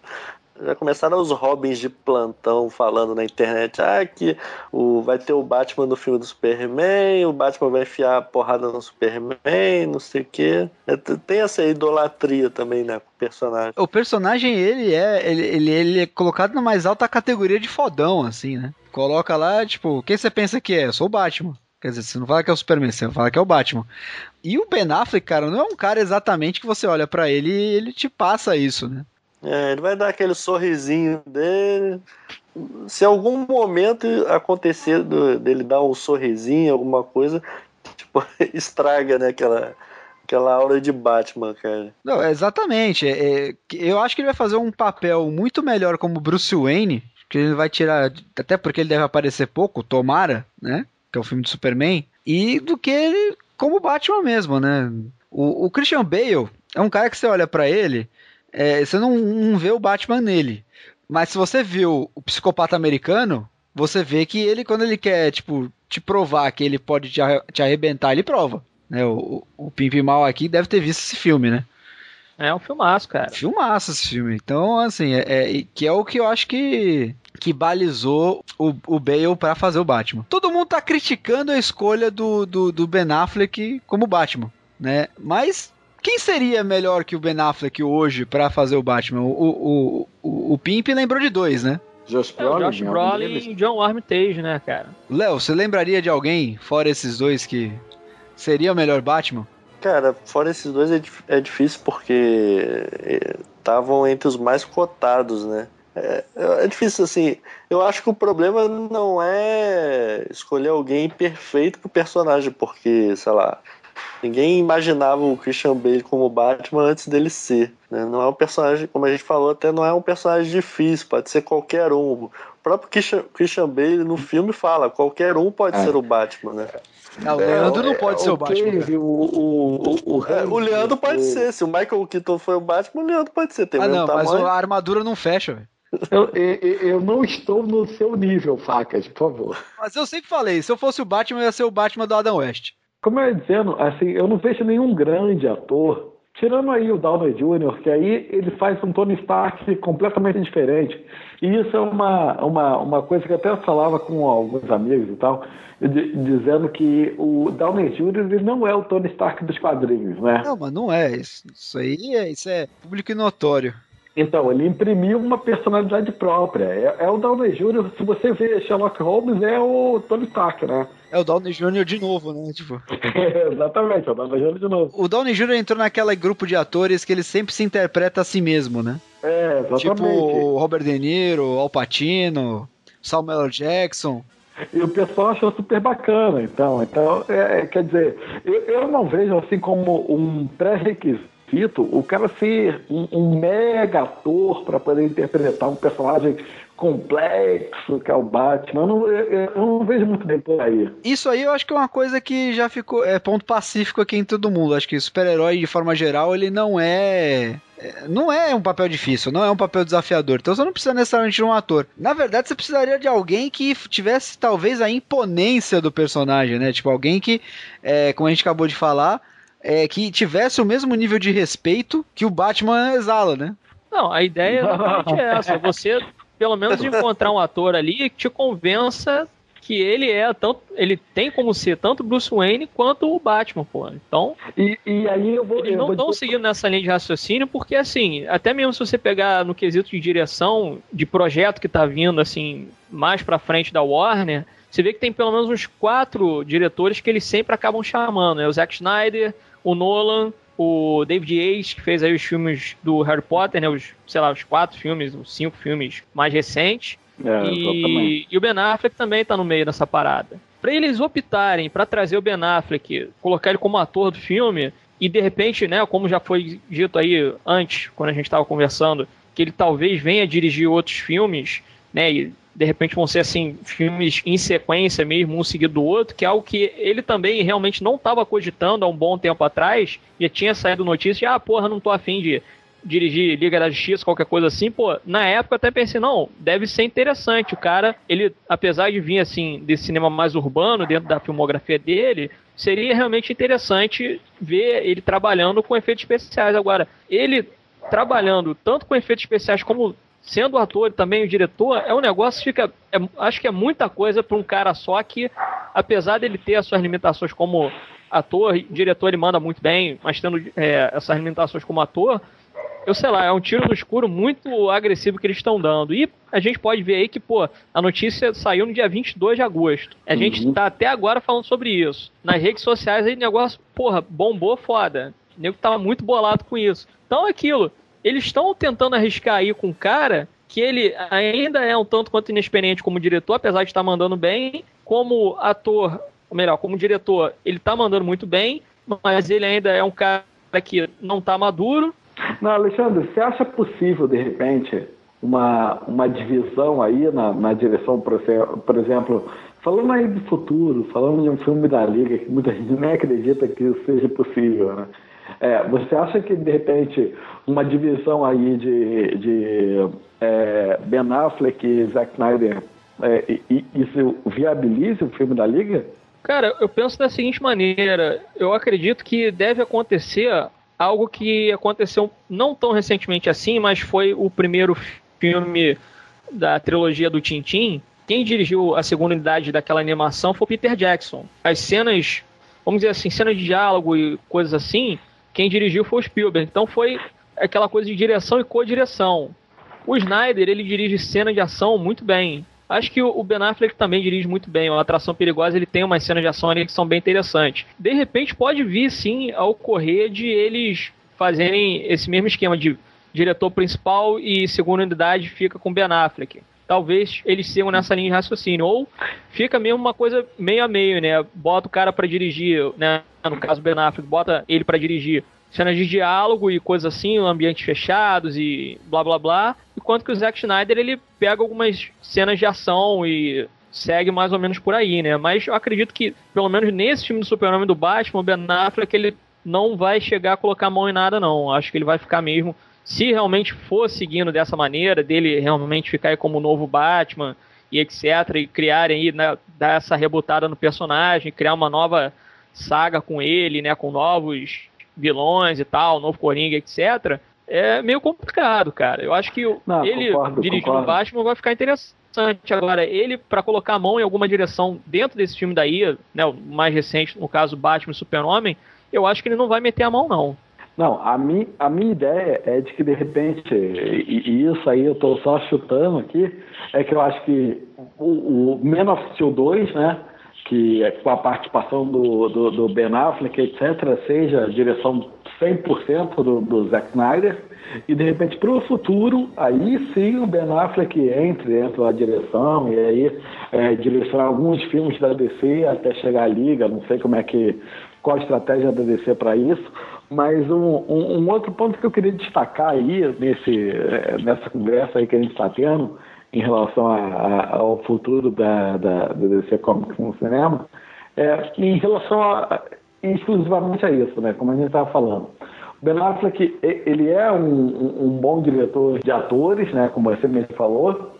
Já começaram os Robins de plantão falando na internet ah, que o, vai ter o Batman no filme do Superman, o Batman vai enfiar a porrada no Superman, não sei o quê. É, Tem essa idolatria também, né, personagem. O personagem, ele é, ele, ele, ele é colocado na mais alta categoria de fodão, assim, né? Coloca lá, tipo, quem você pensa que é? Eu sou o Batman. Quer dizer, você não fala que é o Superman, você fala que é o Batman. E o Ben Affleck, cara, não é um cara exatamente que você olha pra ele e ele te passa isso, né? É, ele vai dar aquele sorrisinho dele. Se algum momento acontecer do- dele dar um sorrisinho, alguma coisa, tipo, estraga, né, aquela, aquela aura de Batman, cara. Não, exatamente. É, é, eu acho que ele vai fazer um papel muito melhor como Bruce Wayne, que ele vai tirar, até porque ele deve aparecer pouco, tomara, né? Que é o filme de Superman, e do que ele como Batman mesmo, né? O, o Christian Bale é um cara que você olha para ele, é, você não, não vê o Batman nele. Mas se você viu o psicopata americano, você vê que ele, quando ele quer, tipo, te provar que ele pode te, te arrebentar, ele prova. Né? O, o, o Pimp Mal aqui deve ter visto esse filme, né? É um filmaço, cara. Filmaço esse filme. Então, assim, é, é, que é o que eu acho que, que balizou o, o Bale para fazer o Batman. Todo mundo tá criticando a escolha do, do, do Ben Affleck como Batman, né? Mas quem seria melhor que o Ben Affleck hoje para fazer o Batman? O, o, o, o Pimp lembrou de dois, né? Josh é, Brolin, Josh Brolin e John Armitage, né, cara? Léo, você lembraria de alguém, fora esses dois, que seria o melhor Batman? Cara, fora esses dois é, é difícil porque estavam é, entre os mais cotados, né? É, é, difícil assim. Eu acho que o problema não é escolher alguém perfeito pro personagem, porque, sei lá, ninguém imaginava o Christian Bale como Batman antes dele ser. Né? Não é um personagem, como a gente falou, até não é um personagem difícil, pode ser qualquer um. O próprio Christian, Christian Bale no filme fala, qualquer um pode é. ser o Batman, né? Não, o Leandro não pode é, ser o Batman. O, o, o, é, o Leandro pode ser. Se o Michael Keaton foi o Batman, o Leandro pode ser. Tem ah, não, tamanho. mas a armadura não fecha, velho. Eu, eu, eu, não estou no seu nível, Facas, por favor. Mas eu sempre falei, se eu fosse o Batman, eu ia ser o Batman do Adam West. Como eu ia dizendo, assim, eu não vejo nenhum grande ator, tirando aí o Downey Jr., que aí ele faz um Tony Stark completamente diferente. E isso é uma, uma, uma coisa que eu até falava com alguns amigos e tal, dizendo que o Downey Jr. ele não é o Tony Stark dos quadrinhos, né? Não, mas não é. Isso, isso aí é, isso é público e notório. Então, ele imprimiu uma personalidade própria. É, é, o Downey Jr., se você vê Sherlock Holmes, é o Tony Stark, né? É o Downey Jr. de novo, né? Tipo... exatamente, é o Downey Jr. de novo. O Downey Jr. entrou naquele grupo de atores que ele sempre se interpreta a si mesmo, né? É, exatamente. Tipo o Robert De Niro, Al Pacino, Samuel Jackson. E o pessoal achou super bacana, então. Então, é, é, quer dizer, eu, eu não vejo assim como um pré-requisito o cara ser um, um mega ator para poder interpretar um personagem complexo que é o Batman. Eu não, eu, eu não, vejo muito bem por aí. Isso aí eu acho que é uma coisa que já ficou. É ponto pacífico aqui em todo mundo. Acho que super-herói, de forma geral, ele não é não é um papel difícil, não é um papel desafiador. Então você não precisa necessariamente de um ator. Na verdade, você precisaria de alguém que tivesse talvez a imponência do personagem, né? Tipo, alguém que, é, como a gente acabou de falar, é, que tivesse o mesmo nível de respeito que o Batman exala, né? Não, a ideia é essa. Você, pelo menos, encontrar um ator ali que te convença que ele é tanto, ele tem como ser tanto Bruce Wayne quanto o Batman, pô. Então, e, e aí eu vou, eles não estão seguindo nessa linha de raciocínio porque assim, até mesmo se você pegar no quesito de direção de projeto que tá vindo assim mais para frente da Warner, você vê que tem pelo menos uns quatro diretores que eles sempre acabam chamando, né? O Zack Snyder, o Nolan, o David Yates, que fez aí os filmes do Harry Potter, né? Os, sei lá, os quatro filmes, os cinco filmes mais recentes. É, e, e, o Ben Affleck também tá no meio dessa parada. Para eles optarem para trazer o Ben Affleck, colocar ele como ator do filme, e de repente, né, como já foi dito aí antes, quando a gente estava conversando, que ele talvez venha dirigir outros filmes, né, e de repente vão ser assim filmes em sequência mesmo, um seguido do outro, que é algo que ele também realmente não estava cogitando há um bom tempo atrás, e tinha saído notícia de, ah, porra, não tô afim de dirigir Liga da Justiça, qualquer coisa assim, pô, na época eu até pensei, não, deve ser interessante. O cara, ele, apesar de vir assim, desse cinema mais urbano, dentro da filmografia dele, seria realmente interessante ver ele trabalhando com efeitos especiais. Agora, ele trabalhando tanto com efeitos especiais como sendo o ator e também o diretor, é um negócio que fica. É, acho que é muita coisa para um cara só que, apesar dele ter as suas limitações como ator, diretor ele manda muito bem, mas tendo é, essas limitações como ator, eu sei lá, é um tiro no escuro muito agressivo que eles estão dando. E a gente pode ver aí que, pô, a notícia saiu no dia 22 de agosto. A uhum. gente tá até agora falando sobre isso. Nas redes sociais aí o negócio, porra, bombou foda. O nego tava muito bolado com isso. Então é aquilo eles estão tentando arriscar aí com um cara que ele ainda é um tanto quanto inexperiente como diretor, apesar de estar mandando bem, como ator, ou melhor, como diretor, ele está mandando muito bem, mas ele ainda é um cara que não está maduro. Não, Alexandre, você acha possível, de repente, uma, uma divisão aí na, na direção, por, por exemplo, falando aí do futuro, falando de um filme da Liga, que muita gente nem acredita que isso seja possível, né? É, você acha que, de repente, uma divisão aí de, de é, Ben Affleck e Zack Snyder, é, isso viabilize o filme da Liga? Cara, eu penso da seguinte maneira: eu acredito que deve acontecer algo que aconteceu não tão recentemente assim, mas foi o primeiro filme da trilogia do Tintin. Quem dirigiu a segunda unidade daquela animação foi o Peter Jackson. As cenas, vamos dizer assim, cenas de diálogo e coisas assim, quem dirigiu foi o Spielberg. Então foi aquela coisa de direção e co-direção. O Snyder, ele dirige cena de ação muito bem. Acho que o Ben Affleck também dirige muito bem. O Atração Perigosa ele tem umas cenas de ação ali que são bem interessantes. De repente pode vir sim a ocorrer de eles fazerem esse mesmo esquema de diretor principal e segunda unidade fica com Ben Affleck. Talvez eles sigam nessa linha de raciocínio. Ou fica mesmo uma coisa meio a meio, né? Bota o cara para dirigir, né? No caso Ben Affleck, bota ele para dirigir cenas de diálogo e coisas assim, ambientes fechados e blá blá blá. Enquanto que o Zack Snyder ele pega algumas cenas de ação e segue mais ou menos por aí, né? Mas eu acredito que, pelo menos nesse filme do Super-Homem do Batman, o Ben Affleck ele não vai chegar a colocar a mão em nada, não. Acho que ele vai ficar mesmo. Se realmente for seguindo dessa maneira, dele realmente ficar aí como o novo Batman e etc., e criarem aí, né, dar essa rebutada no personagem, criar uma nova saga com ele, né, com novos vilões e tal, novo Coringa, etc., é meio complicado, cara. Eu acho que Não, ele concordo, dirigindo o Batman vai ficar interessante. Agora, ele, para colocar a mão em alguma direção dentro desse filme daí, né, o mais recente, no caso Batman e Super-Homem, eu acho que ele não vai meter a mão, não. Não, a, mi, a minha ideia é de que, de repente, e, e isso aí eu estou só chutando aqui, é que eu acho que o, o Men of Steel 2, né, que é com a participação do, do, do Ben Affleck, etc., seja a direção 100% do, do Zack Snyder, e de repente para o futuro, aí sim o Ben Affleck entre dentro da direção, e aí é, direcionar alguns filmes da DC até chegar à Liga, não sei como é que, qual a estratégia da DC para isso, mas um, um, um, outro ponto que eu queria destacar aí nesse, é, nessa conversa aí que a gente está tendo, em relação a, a, ao futuro da, da, DC Comics no cinema, é, em relação a, exclusivamente a isso, né, como a gente estava falando. O Ben Affleck, ele é um, um, bom diretor de atores, né, como você mesmo falou.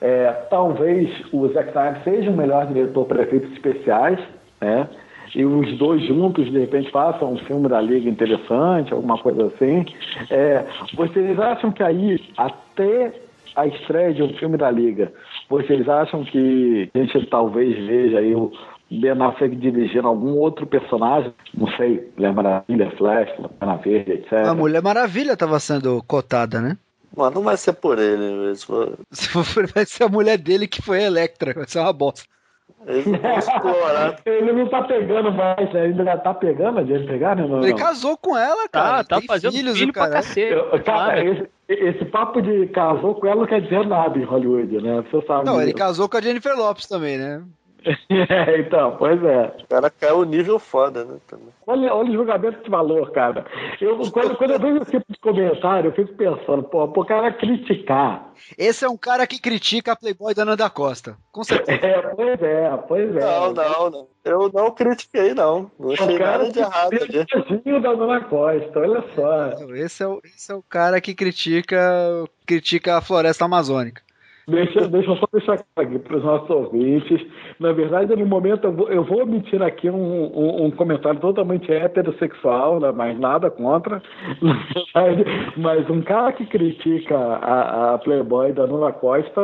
É, talvez o Zack Snyder seja o melhor diretor para efeitos especiais, né, e os dois juntos, de repente, façam um filme da Liga interessante, alguma coisa assim. É, vocês acham que aí, até a estreia de um filme da Liga, vocês acham que a gente talvez veja aí o Ben Affleck dirigindo algum outro personagem? Não sei, Mulher Maravilha, Flash, Lanterna Verde, etc. A Mulher Maravilha estava sendo cotada, né? Mas não vai ser por ele. Se for, vai ser a mulher dele que foi Electra, vai ser uma bosta. Ele não tá pegando mais, né? ainda tá pegando, a gente pegar, né? Não, ele casou com ela, cara. Ah, tá fazendo filhos, filho pra cacete. Eu, cara, esse, esse, papo de casou com ela não quer dizer nada em Hollywood, né? Você sabe. Não, ele casou com a Jennifer Lopes também, né? É, então, pois é. O cara caiu o nível foda, né? Olha, olha o julgamento de valor, cara. Eu, quando, quando eu vejo esse tipo de comentário, eu fico pensando, pô, o cara criticar. Esse é um cara que critica a Playboy da Ana da Costa. Com certeza. É, pois é, pois é. Não, não, não. Eu não critiquei, não. Não achei nada de errado. O da Ana Costa, olha só. Esse é, o, esse é o cara que critica, critica a floresta amazônica. Deixa, deixa eu só deixar aqui para os nossos ouvintes. Na verdade, no momento, eu vou, eu vou omitir aqui um, um, um, comentário totalmente heterossexual, né, mas nada contra. mas um cara que critica a, a Playboy da Nula Costa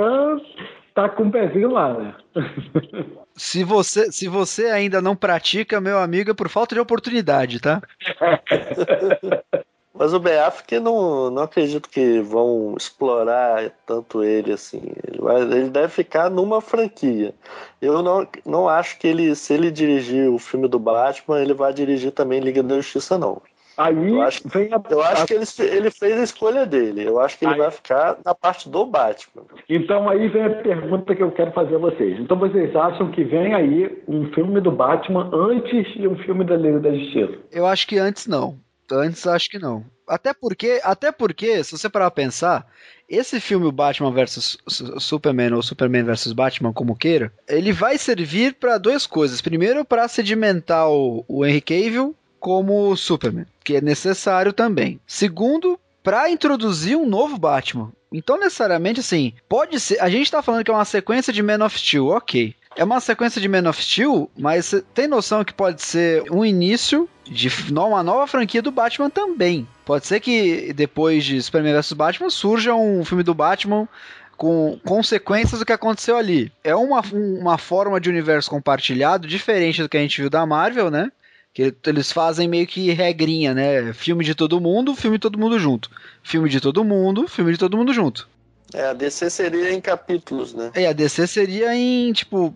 tá com um pezinho lá, né? Se você, se você ainda não pratica, meu amigo, é por falta de oportunidade, tá? Mas o que não, não acredito que vão explorar tanto ele assim. Ele, vai, ele deve ficar numa franquia. Eu não, não acho que ele, se ele dirigir o filme do Batman, ele vai dirigir também Liga da Justiça, não. Aí eu acho, vem a... eu acho que ele, ele fez a escolha dele. Eu acho que ele aí... vai ficar na parte do Batman. Então aí vem a pergunta que eu quero fazer a vocês. Então vocês acham que vem aí um filme do Batman antes de um filme da Liga da Justiça? Eu acho que antes não. Antes acho que não. Até porque, até porque, se você parar pra pensar, esse filme, Batman vs Superman ou Superman vs Batman, como queira, ele vai servir para duas coisas. Primeiro, para sedimentar o, o Henry Cavill como Superman, que é necessário também. Segundo, para introduzir um novo Batman. Então, necessariamente, assim, pode ser. A gente tá falando que é uma sequência de Man of Steel, ok. É uma sequência de Man of Steel, mas tem noção que pode ser um início de uma nova franquia do Batman também. Pode ser que depois de Superman vs Batman surja um filme do Batman com consequências do que aconteceu ali. É uma, uma forma de universo compartilhado diferente do que a gente viu da Marvel, né? Que eles fazem meio que regrinha, né? Filme de todo mundo, filme de todo mundo junto. Filme de todo mundo, filme de todo mundo junto. É, a DC seria em capítulos, né? É, a DC seria em, tipo,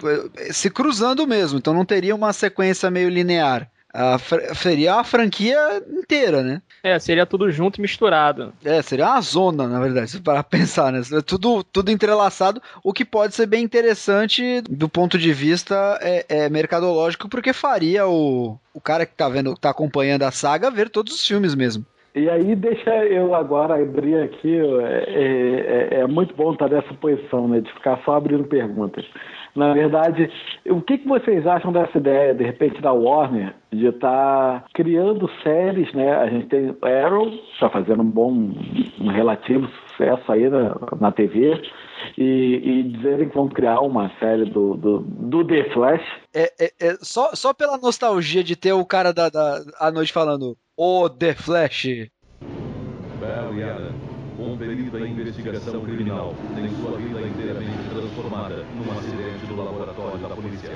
se cruzando mesmo, então não teria uma sequência meio linear. A, seria a franquia inteira, né? É, seria tudo junto e misturado. É, seria uma zona, na verdade, para pensar, né? Tudo, tudo entrelaçado, o que pode ser bem interessante do ponto de vista é, é mercadológico, porque faria o, o cara que tá vendo, tá acompanhando a saga ver todos os filmes mesmo. E aí deixa eu agora abrir aqui, é, é, é muito bom estar nessa posição, né, de ficar só abrindo perguntas. Na verdade, o que, que vocês acham dessa ideia, de repente, da Warner, de estar tá criando séries, né? A gente tem Arrow, está fazendo um bom, um relativo sucesso aí na, na TV, e, e dizerem que vão criar uma série do, do, do The Flash. É, é, é, só, só pela nostalgia de ter o cara da, da a noite falando O The Flash. Barry Allen, um perito da investigação criminal, tem sua vida inteiramente transformada num acidente do laboratório da polícia.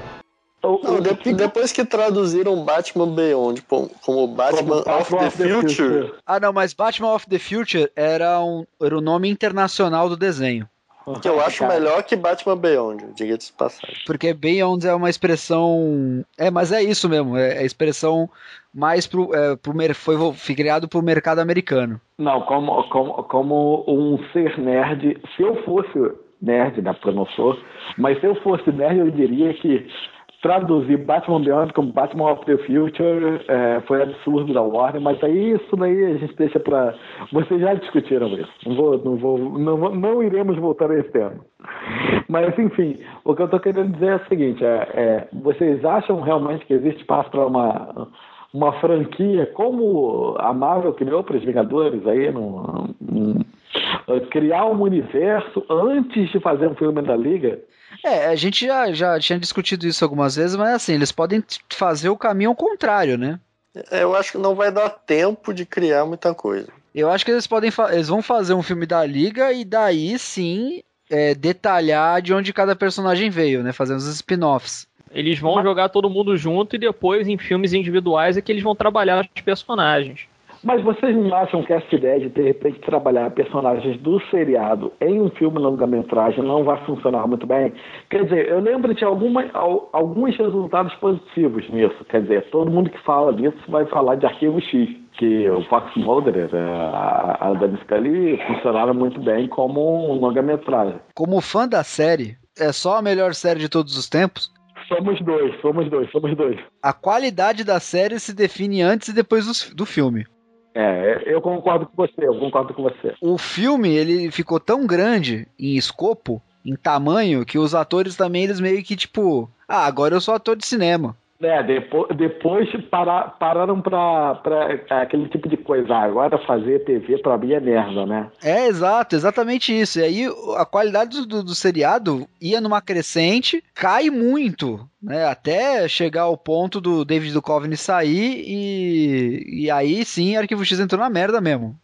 Não, de, depois que traduziram Batman Beyond como Batman, como of, the, the future. future. Ah, não, mas Batman of the Future era, um, era o nome internacional do desenho. Que eu acho melhor que Batman Beyond, diga-se de passagem. Porque Beyond é uma expressão. É, mas é isso mesmo, é a expressão mais pro, é, pro foi, foi criado pro mercado americano. Não, como, como, como um ser nerd, se eu fosse nerd, da eu não sou, mas se eu fosse nerd, eu diria que traduzir Batman Beyond como Batman of the Future é, foi absurdo da Warner, mas aí isso daí a gente deixa para vocês já discutiram isso. Não vou, não vou, não, não iremos voltar a esse tema. Mas enfim, o que eu estou querendo dizer é o seguinte: é, é, vocês acham realmente que existe espaço para uma uma franquia como a Marvel criou para os Vingadores aí, num, num, criar um universo antes de fazer um filme da Liga? É, a gente já, já tinha discutido isso algumas vezes, mas assim, eles podem fazer o caminho ao contrário, né? É, eu acho que não vai dar tempo de criar muita coisa. Eu acho que eles podem eles vão fazer um filme da Liga e daí sim é, detalhar de onde cada personagem veio, né? Fazer uns spin-offs. Eles vão jogar todo mundo junto e depois em filmes individuais é que eles vão trabalhar os personagens. Mas vocês não acham que essa ideia de, de repente, trabalhar personagens do seriado em um filme longa-metragem não vai funcionar muito bem? Quer dizer, eu lembro de alguma, alguns resultados positivos nisso. Quer dizer, todo mundo que fala disso vai falar de Arquivo X, que o Fox Mulder, é, a, a Dani Scully, funcionaram muito bem como um longa-metragem. Como fã da série, é só a melhor série de todos os tempos? Somos dois, somos dois, somos dois. A qualidade da série se define antes e depois do, do filme. É, eu concordo com você, eu concordo com você. O filme, ele ficou tão grande em escopo, em tamanho, que os atores também, eles meio que tipo, ah, agora eu sou ator de cinema. É, depois, depois para, pararam pra, pra aquele tipo de coisa. Ah, agora fazer TV pra mim é merda, né? É, exato, exatamente isso. E aí a qualidade do, do seriado ia numa crescente, cai muito, né? Até chegar ao ponto do David Duchovny sair e, e aí sim Arquivo X entrou na merda mesmo.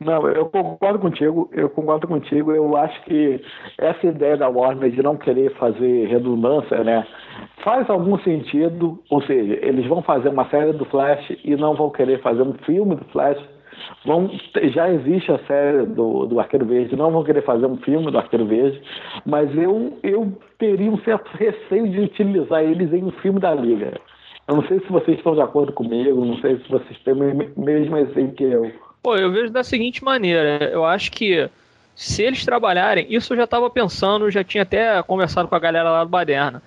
Não, eu concordo contigo, eu concordo contigo. Eu acho que essa ideia da Warner de não querer fazer redundância, né, faz algum sentido. Ou seja, eles vão fazer uma série do Flash e não vão querer fazer um filme do Flash. Vão, já existe a série do, do Arqueiro Verde, não vão querer fazer um filme do Arqueiro Verde, mas eu, eu teria um certo receio de utilizar eles em um filme da Liga. Eu não sei se vocês estão de acordo comigo, não sei se vocês têm o mesmo receio que eu. Pô, eu vejo da seguinte maneira, eu acho que se eles trabalharem, isso eu já estava pensando, já tinha até conversado com a galera lá do Baderna,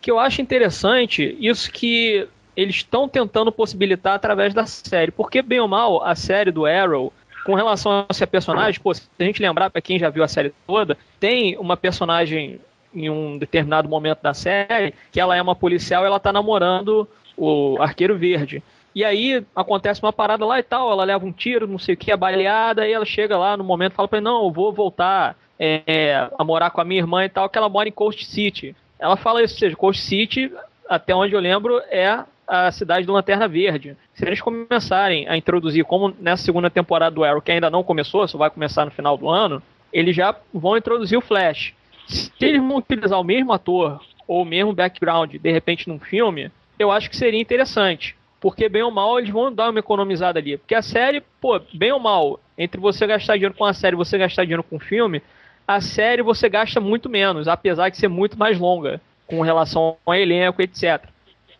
que eu acho interessante isso que eles estão tentando possibilitar através da série. Porque, bem ou mal, a série do Arrow, com relação a ser personagem, pô, se a gente lembrar, para quem já viu a série toda, tem uma personagem em um determinado momento da série que ela é uma policial e ela tá namorando o Arqueiro Verde. E aí acontece uma parada lá e tal, ela leva um tiro, não sei o que, é baleada, e ela chega lá no momento fala pra ele, não, eu vou voltar é, a morar com a minha irmã e tal, que ela mora em Coast City. Ela fala isso, ou seja, Coast City, até onde eu lembro, é a cidade do Lanterna Verde. Se eles começarem a introduzir, como nessa segunda temporada do Arrow, que ainda não começou, só vai começar no final do ano, eles já vão introduzir o Flash. Se eles vão utilizar o mesmo ator ou o mesmo background, de repente, num filme, eu acho que seria interessante. Porque, bem ou mal, eles vão dar uma economizada ali. Porque a série, pô, bem ou mal, entre você gastar dinheiro com a série e você gastar dinheiro com o filme, a série você gasta muito menos, apesar de ser muito mais longa, com relação ao elenco, etc.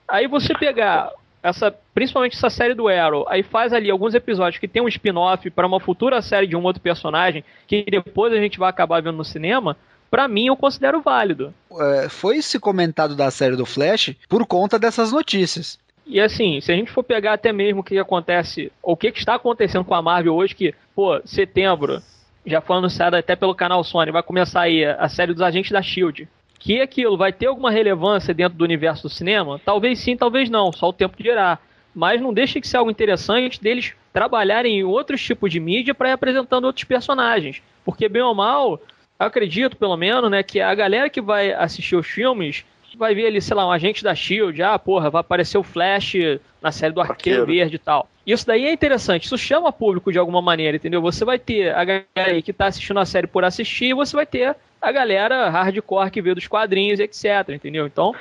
Aí você pegar essa, principalmente essa série do Arrow, aí faz ali alguns episódios que tem um spin-off para uma futura série de um outro personagem que depois a gente vai acabar vendo no cinema, para mim eu considero válido. É, foi se comentado da série do Flash por conta dessas notícias. E assim, se a gente for pegar até mesmo o que acontece, ou o que, está acontecendo com a Marvel hoje, que, pô, setembro, já foi anunciado até pelo canal Sony, vai começar aí a série dos agentes da Shield. Que aquilo vai ter alguma relevância dentro do universo do cinema? Talvez sim, talvez não, só o tempo dirá. Mas não deixa de ser algo interessante deles trabalharem em outros tipos de mídia para ir apresentando outros personagens. Porque, bem ou mal, acredito pelo menos, né, que a galera que vai assistir os filmes vai ver ali, sei lá, um agente da Shield, ah, porra, vai aparecer o Flash na série do Arqueiro, Arqueiro. Verde e tal. Isso daí é interessante, isso chama público de alguma maneira, entendeu? Você vai ter a galera aí que tá assistindo a série por assistir, e você vai ter a galera hardcore que vê dos quadrinhos, etc, entendeu? Então,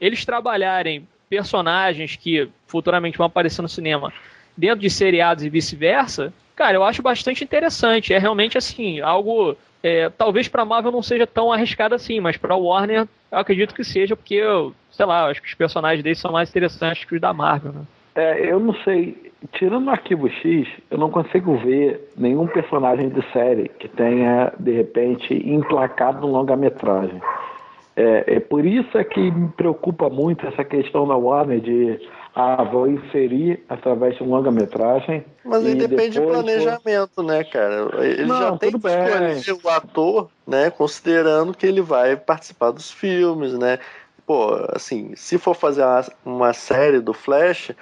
eles trabalharem personagens que futuramente vão aparecer no cinema dentro de seriados e vice-versa, cara, eu acho bastante interessante. É realmente assim, algo é, talvez para Marvel não seja tão arriscado assim, mas para Warner eu acredito que seja, porque, sei lá, acho que os personagens deles são mais interessantes que os da Marvel, né? É, eu não sei. Tirando o Arquivo X, eu não consigo ver nenhum personagem de série que tenha, de repente, emplacado no longa-metragem. É, é, por isso é que me preocupa muito essa questão da Warner de ah, vou inserir através de um longa-metragem. Mas aí depende do planejamento, vou... né, cara? Ele Não, já tem que escolher o ator, né, considerando que ele vai participar dos filmes, né? Pô, assim, se for fazer uma, uma série do Flash,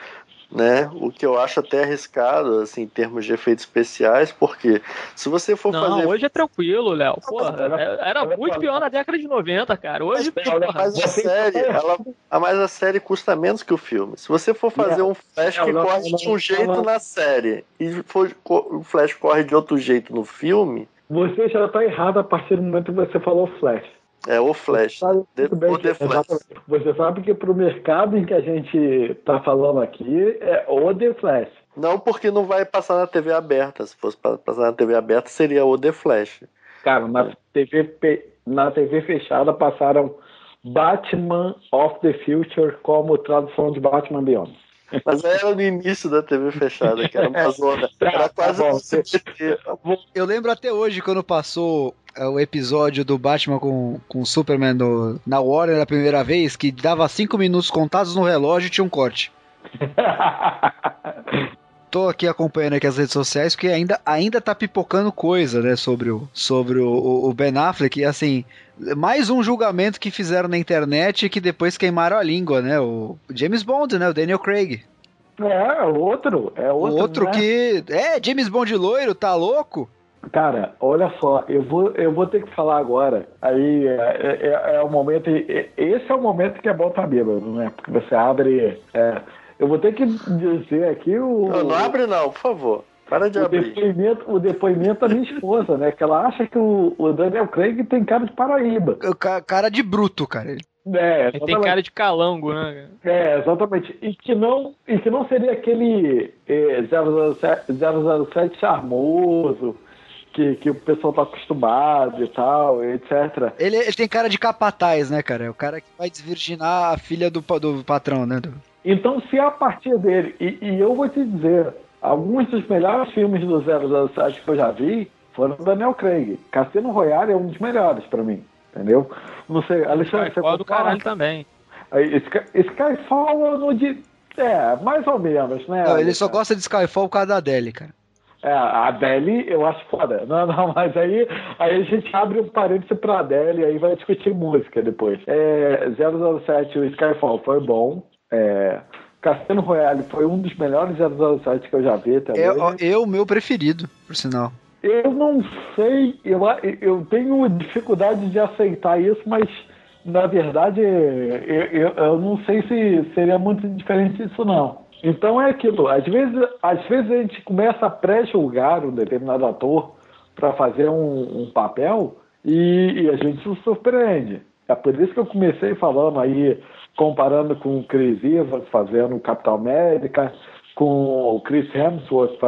né? O que eu acho até arriscado, assim, em termos de efeitos especiais, porque se você for não, fazer. hoje é tranquilo, Léo. Porra, é, era muito pior na década de 90, cara. Hoje, mas, porra, mas a série, ela, mas a série custa menos que o filme. Se você for fazer um Flash que corre de um jeito na série e for, o Flash corre de outro jeito no filme. Você já está errado a partir do momento que você falou Flash. É o Flash. Você sabe, bem, o The Flash. Você sabe que para o mercado em que a gente está falando aqui é o The Flash. Não, porque não vai passar na TV aberta. Se fosse passar na TV aberta, seria o The Flash. Cara, na, TV, na TV fechada passaram Batman of the Future como tradução de Batman Beyond. Mas era no início da TV fechada, que era uma zona. Era tá quase um Eu lembro até hoje quando passou é o episódio do Batman com, com o Superman na Warner a primeira vez, que dava cinco minutos contados no relógio e tinha um corte. Tô aqui acompanhando aqui as redes sociais, porque ainda, ainda tá pipocando coisa, né, sobre o, sobre o, o Ben Affleck, e assim, mais um julgamento que fizeram na internet que depois queimaram a língua, né, o James Bond, né, o Daniel Craig. É, outro, é outro, Outro né? que, é, James Bond loiro, tá louco? Cara, olha só, eu vou, eu vou ter que falar agora. Aí é, é, é, é o momento. Esse é o momento que é bom estar tá bêbado, né? Porque você abre. É, eu vou ter que dizer aqui o. Não, não abre, não, por favor. Para de o abrir. Depoimento, o depoimento da minha esposa, né? Que ela acha que o, o Daniel Craig tem cara de Paraíba. Cara de bruto, cara. É, Ele tem cara de calango, né? É, exatamente. E que não, e que não seria aquele é, 007, 007 charmoso que, que o pessoal tá acostumado e tal, etc. Ele, ele tem cara de capataz, né, cara? É o cara que vai desvirginar a filha do, do patrão, né? Do... Então, se é a partir dele, e, e, eu vou te dizer, alguns dos melhores filmes do 007 que eu já vi foram do Daniel Craig. Cassino Royale é um dos melhores para mim, entendeu? Não sei, Alexandre, você do caralho também. Skyfall eu não, É, mais ou menos, né? Não, ele só gosta de Skyfall por causa da Adele, cara. É, a Adele eu acho foda. Não, não, mas aí, aí a gente abre um parêntese pra Adele e aí vai discutir música depois. É, 007, o Skyfall foi bom. É, Cassino Royale foi um dos melhores 007 que eu já vi até É, ó, eu, meu preferido, por sinal. Eu não sei, eu, eu tenho dificuldade de aceitar isso, mas na verdade eu, eu, eu não sei se seria muito diferente disso não. Então é aquilo, às vezes, às vezes a gente começa a pré-julgar um determinado ator para fazer um, um papel e, e a gente se surpreende. É por isso que eu comecei falando aí, comparando com o Chris Evans fazendo Capitão América, com o Chris Hemsworth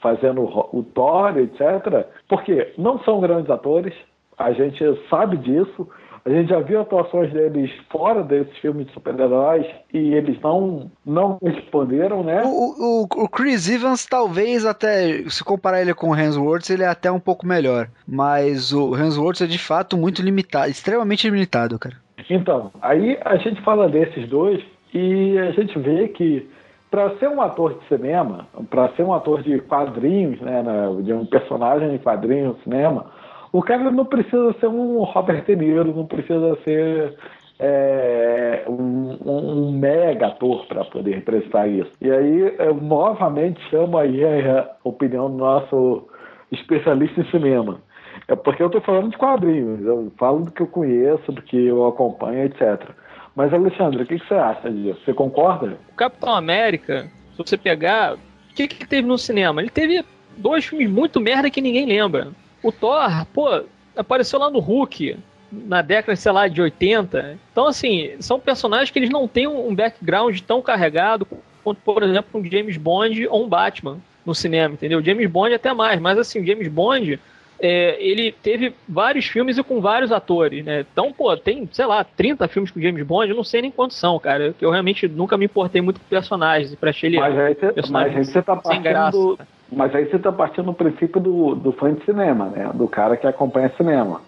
fazendo o Thor, etc. Porque não são grandes atores, a gente sabe disso. A gente já viu atuações deles fora desses filmes de super-heróis e eles não, não responderam, né? O, o, o Chris Evans, talvez até, se comparar ele com o Hemsworth, ele é até um pouco melhor. Mas o Hemsworth é de fato muito limitado, extremamente limitado, cara. Então, aí a gente fala desses dois e a gente vê que para ser um ator de cinema, para ser um ator de quadrinhos, né, de um personagem de quadrinho no cinema, o cara não precisa ser um Robert De Niro, não precisa ser é, um, um- mega ator para poder representar isso. E aí eu novamente chamo aí a opinião do nosso especialista em cinema. É porque eu estou falando de quadrinhos, eu falo do que eu conheço, do que eu acompanho, etc. Mas, Alexandre, o que, que você acha disso? Você concorda? O Capitão América, se você pegar, o que que teve no cinema? Ele teve dois filmes muito merda que ninguém lembra. O Thor, pô, apareceu lá no Hulk, na década, sei lá, de 80. Então, assim, são personagens que eles não têm um background tão carregado quanto, por exemplo, um James Bond ou um Batman no cinema, entendeu? James Bond até mais, mas assim, o James Bond, é, ele teve vários filmes e com vários atores, né? Então, pô, tem, sei lá, 30 filmes com James Bond, eu não sei nem quantos são, cara. Que eu realmente nunca me importei muito com personagens pra achei ele Mas aí você, personagem mas aí você tá graça. Mas aí você tá partindo do princípio do, do fã de cinema, né? Do cara que acompanha cinema.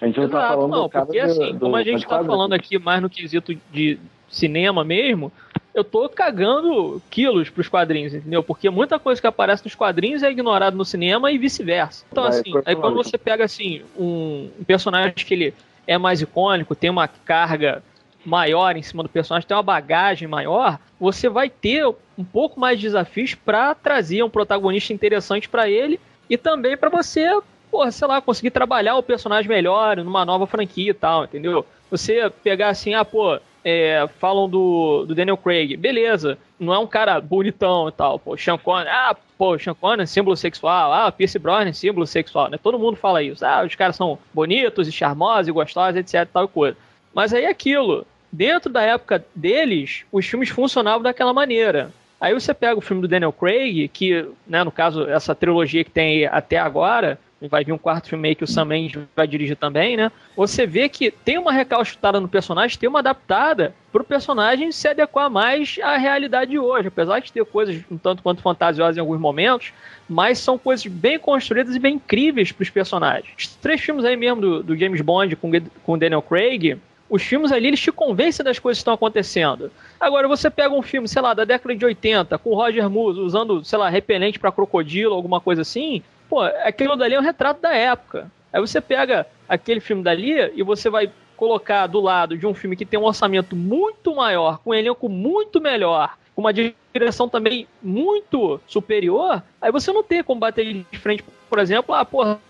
A gente não tá Exato, falando não, do cara porque do- assim, do como a gente de tá quadrinhos. falando aqui mais no quesito de cinema mesmo, eu tô cagando quilos pros quadrinhos, entendeu? Porque muita coisa que aparece nos quadrinhos é ignorado no cinema e vice-versa. Então, assim, aí quando você pega, assim, um personagem que ele é mais icônico, tem uma carga maior em cima do personagem, tem uma bagagem maior, você vai ter um pouco mais de desafios pra trazer um protagonista interessante pra ele e também pra você, porra, sei lá, conseguir trabalhar o personagem melhor numa nova franquia e tal, entendeu? Você pegar assim, ah, pô, é, falam do, do Daniel Craig, beleza, não é um cara bonitão e tal, pô, Sean Connery, ah, pô, Sean Connery, símbolo sexual, ah, Pierce Brosnan, símbolo sexual, né? Todo mundo fala isso, ah, os caras são bonitos e charmosos e gostosos, etc, tal coisa. Mas aí é aquilo, dentro da época deles, os filmes funcionavam daquela maneira. Aí você pega o filme do Daniel Craig, que, né, no caso, essa trilogia que tem até agora, vai vir um quarto filme aí que o Sam Mendes vai dirigir também, né? Você vê que tem uma recalchutada no personagem, tem uma adaptada pro personagem se adequar mais à realidade de hoje. Apesar de ter coisas um tanto quanto fantasiosas em alguns momentos, mas são coisas bem construídas e bem incríveis pros personagens. Os três filmes aí mesmo do, do James Bond com, com o Daniel Craig, os filmes ali, eles te convencem das coisas que estão acontecendo. Agora, você pega um filme, sei lá, da década de 80, com o Roger Moore usando, sei lá, repelente para crocodilo, alguma coisa assim, pô, aquilo dali é um retrato da época. Aí você pega aquele filme dali e você vai colocar do lado de um filme que tem um orçamento muito maior, com um elenco muito melhor, com uma direção também muito superior, aí você não tem como bater de frente, por exemplo, ah, porra,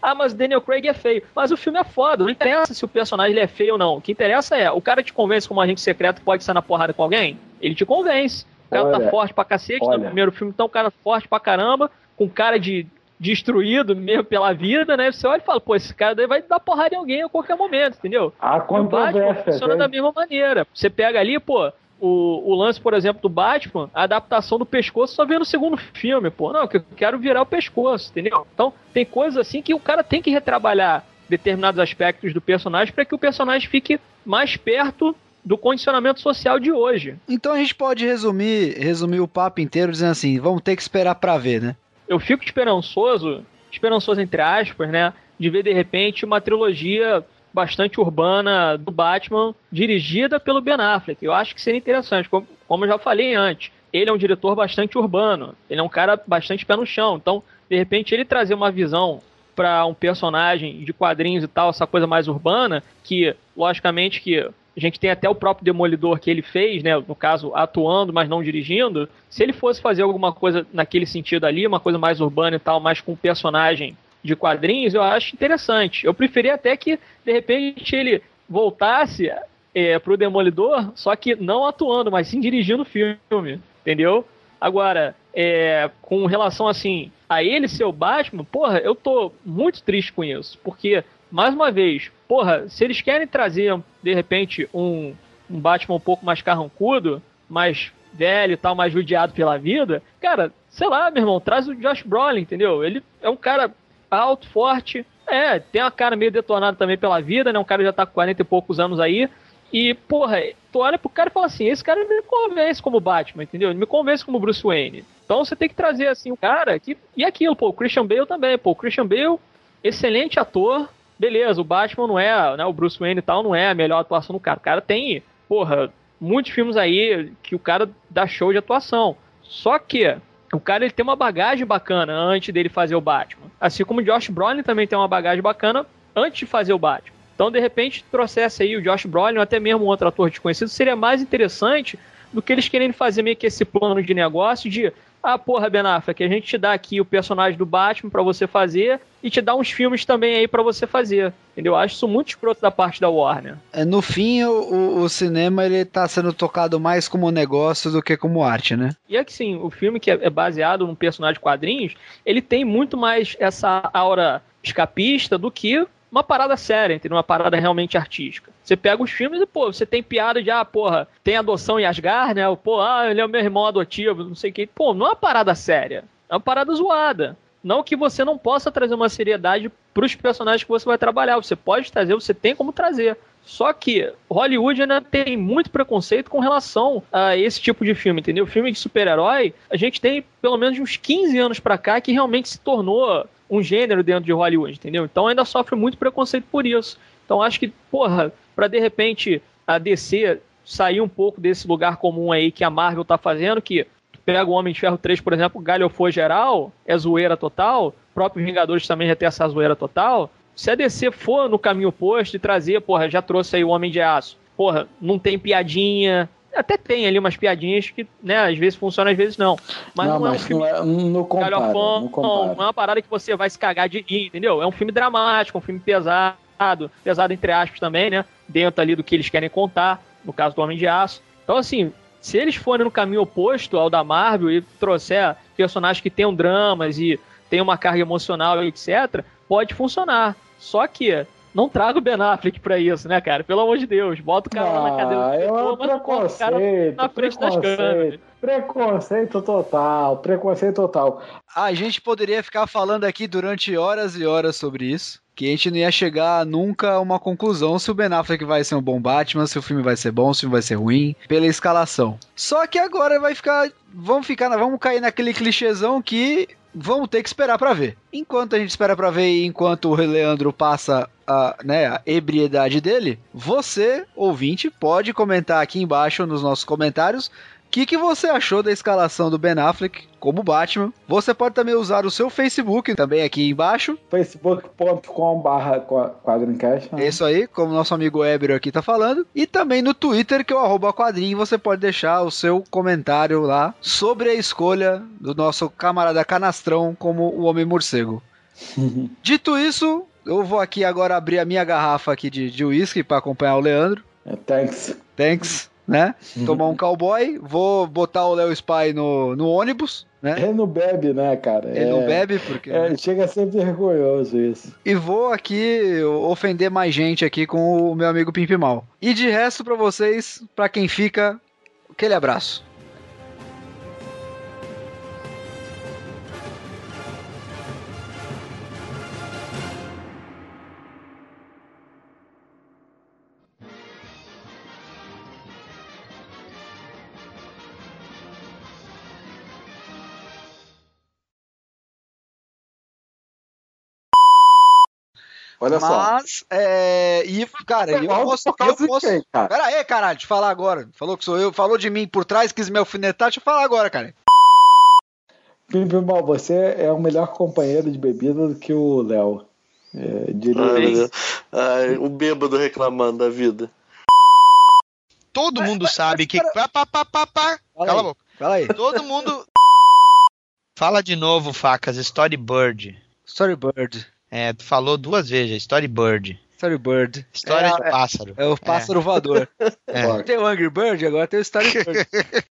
ah, mas Daniel Craig é feio. Mas o filme é foda, não interessa se o personagem é feio ou não. O que interessa é, o cara te convence como um agente secreto pode sair na porrada com alguém? Ele te convence. O cara tá Olha, forte pra cacete olha. no primeiro filme, então o cara forte pra caramba, com cara de destruído mesmo pela vida, né? Você olha e fala, pô, esse cara daí vai dar porrada em alguém a qualquer momento, entendeu? Batman controvérsia. funciona da mesma maneira. Você pega ali, pô, o, o lance, por exemplo, do Batman, a adaptação do pescoço só vê no segundo filme, pô. Não, que eu quero virar o pescoço, entendeu? Então, tem coisas assim que o cara tem que retrabalhar determinados aspectos do personagem para que o personagem fique mais perto do condicionamento social de hoje. Então a gente pode resumir, resumir o papo inteiro dizendo assim, vamos ter que esperar pra ver, né? eu fico esperançoso, esperançoso entre aspas, né? De ver de repente uma trilogia bastante urbana do Batman, dirigida pelo Ben Affleck. Eu acho que seria interessante, como, eu já falei antes. Ele é um diretor bastante urbano, ele é um cara bastante pé no chão. Então, de repente, ele trazer uma visão para um personagem de quadrinhos e tal, essa coisa mais urbana, que, logicamente, que a gente tem até o próprio Demolidor que ele fez, né? No caso, atuando, mas não dirigindo. Se ele fosse fazer alguma coisa naquele sentido ali, uma coisa mais urbana e tal, mais com um personagem de quadrinhos, eu acho interessante. Eu preferia até que, de repente, ele voltasse é, pro Demolidor, só que não atuando, mas sim dirigindo o filme, entendeu? Agora, é, com relação assim a ele ser o Batman, porra, eu tô muito triste com isso, porque mais uma vez, porra, se eles querem trazer de repente um, um Batman um pouco mais carrancudo, mais velho e tal, mais judiado pela vida, cara, sei lá, meu irmão, traz o Josh Brolin, entendeu? Ele é um cara alto, forte, é, tem uma cara meio detonada também pela vida, né? Um cara já tá com 40 e poucos anos aí. E, porra, tu olha pro cara e fala assim: esse cara me convence como Batman, entendeu? Ele me convence como Bruce Wayne. Então você tem que trazer, assim, um cara que. E aquilo, pô, o Christian Bale também, pô. O Christian Bale, excelente ator. Beleza, o Batman não é, né? O Bruce Wayne e tal, não é a melhor atuação do cara. O cara tem, porra, muitos filmes aí que o cara dá show de atuação. Só que o cara ele tem uma bagagem bacana antes dele fazer o Batman. Assim como o Josh Brolin também tem uma bagagem bacana antes de fazer o Batman. Então, de repente, trouxesse aí o Josh Brolin ou até mesmo um outro ator desconhecido, seria mais interessante do que eles querendo fazer meio que esse plano de negócio de ah, porra, Ben Affleck, a gente te dá aqui o personagem do Batman para você fazer e te dá uns filmes também aí para você fazer. Entendeu? Acho isso muito escroto da parte da Warner. É, no fim, o, o, cinema ele tá sendo tocado mais como negócio do que como arte, né? E é que sim, o filme que é, é baseado num personagem de quadrinhos, ele tem muito mais essa aura escapista do que uma parada séria, entendeu? Uma parada realmente artística. Você pega os filmes e, pô, você tem piada de, ah, porra, tem adoção em Asgard, né? Pô, ah, ele é o meu irmão adotivo, não sei o que. Pô, não é uma parada séria. É uma parada zoada. Não que você não possa trazer uma seriedade para os personagens que você vai trabalhar. Você pode trazer, você tem como trazer. Só que Hollywood ainda tem muito preconceito com relação a esse tipo de filme, entendeu? Filme de super-herói, a gente tem pelo menos uns 15 anos para cá que realmente se tornou um gênero dentro de Hollywood, entendeu? Então ainda sofre muito preconceito por isso. Então acho que, porra, para de repente a DC sair um pouco desse lugar comum aí que a Marvel tá fazendo, que pega o Homem de Ferro 3, por exemplo, galhofou geral, é zoeira total, o próprio Vingadores também já tem essa zoeira total. Se a DC for no caminho oposto e trazer, porra, já trouxe aí o Homem de Aço, porra, não tem piadinha, até tem ali umas piadinhas que, né, às vezes funciona, às vezes não. Mas não, não é um filme. Não, é, não, compara, galhofão, não, compara. não é uma parada que você vai se cagar de rir, entendeu? É um filme dramático, um filme pesado, pesado entre aspas também, né? Dentro ali do que eles querem contar, no caso do Homem de Aço. Então, assim, se eles forem no caminho oposto ao da Marvel e trouxer personagens que tenham dramas e tenham uma carga emocional, etc., pode funcionar. Só que não traga o Ben Affleck pra isso, né, cara? Pelo amor de Deus, bota o cara ah, lá na cadeira do diretor, mas bota o cara na frente das câmeras. Preconceito total, preconceito total. A gente poderia ficar falando aqui durante horas e horas sobre isso. Que a gente não ia chegar nunca a uma conclusão se o Ben Affleck vai ser um bom Batman, se o filme vai ser bom, se o filme vai ser ruim, pela escalação. Só que agora vai ficar. Vamos ficar. Vamos cair naquele clichêzão que vamos ter que esperar para ver. Enquanto a gente espera para ver e enquanto o Leandro passa a, né, a ebriedade dele, você, ouvinte, pode comentar aqui embaixo nos nossos comentários que, que você achou da escalação do Ben Affleck como Batman? Você pode também usar o seu Facebook, também aqui embaixo. facebook.com.br quadrincast. Né? Isso aí, como nosso amigo Ebro aqui tá falando. E também no Twitter, que é o arroba quadrinho, você pode deixar o seu comentário lá sobre a escolha do nosso camarada Canastrão como o Homem-Morcego. Dito isso, eu vou aqui agora abrir a minha garrafa aqui de uísque para acompanhar o Leandro. É, thanks. Thanks né? Uhum. Tomar um cowboy, vou botar o Léo Spy no, no ônibus, né? Ele não bebe, né, cara? Ele é, não bebe porque. É, chega a ser vergonhoso isso. E vou aqui ofender mais gente aqui com o meu amigo Pimp Mal. E de resto, para vocês, para quem fica, aquele abraço. Olha só. Mas, é. E, cara, eu posso. Eu posso... quem, cara? Pera aí, caralho, deixa eu falar agora. Falou que sou eu, falou de mim por trás, quis me alfinetar, deixa eu falar agora, cara. Pimpibol, você é o melhor companheiro de bebida do que o Léo. É, diria Ai, o bêbado reclamando da vida. Todo mundo sabe que. Pá, pá, pá, pá, pá. Fala Cala a aí. boca. Fala aí. Todo mundo. Fala de novo, facas. Storybird. Storybird. É, tu falou duas vezes, Storybird. Storybird. História é, de pássaro. É o pássaro voador. É. Tem o Angry Bird, agora tem o Storybird.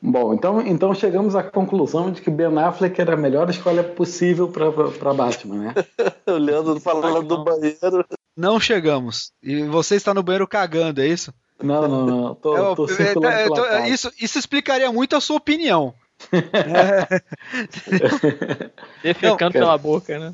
Bom, então, então chegamos à conclusão de que Ben Affleck era a melhor escolha possível pra Batman, né? O Leandro falando do banheiro. Não chegamos. E você está no banheiro cagando, é isso? Não, não, não. Tô, É, tô é, é, pela tô- isso, isso explicaria muito a sua opinião. Defecando Não, pela boca, né?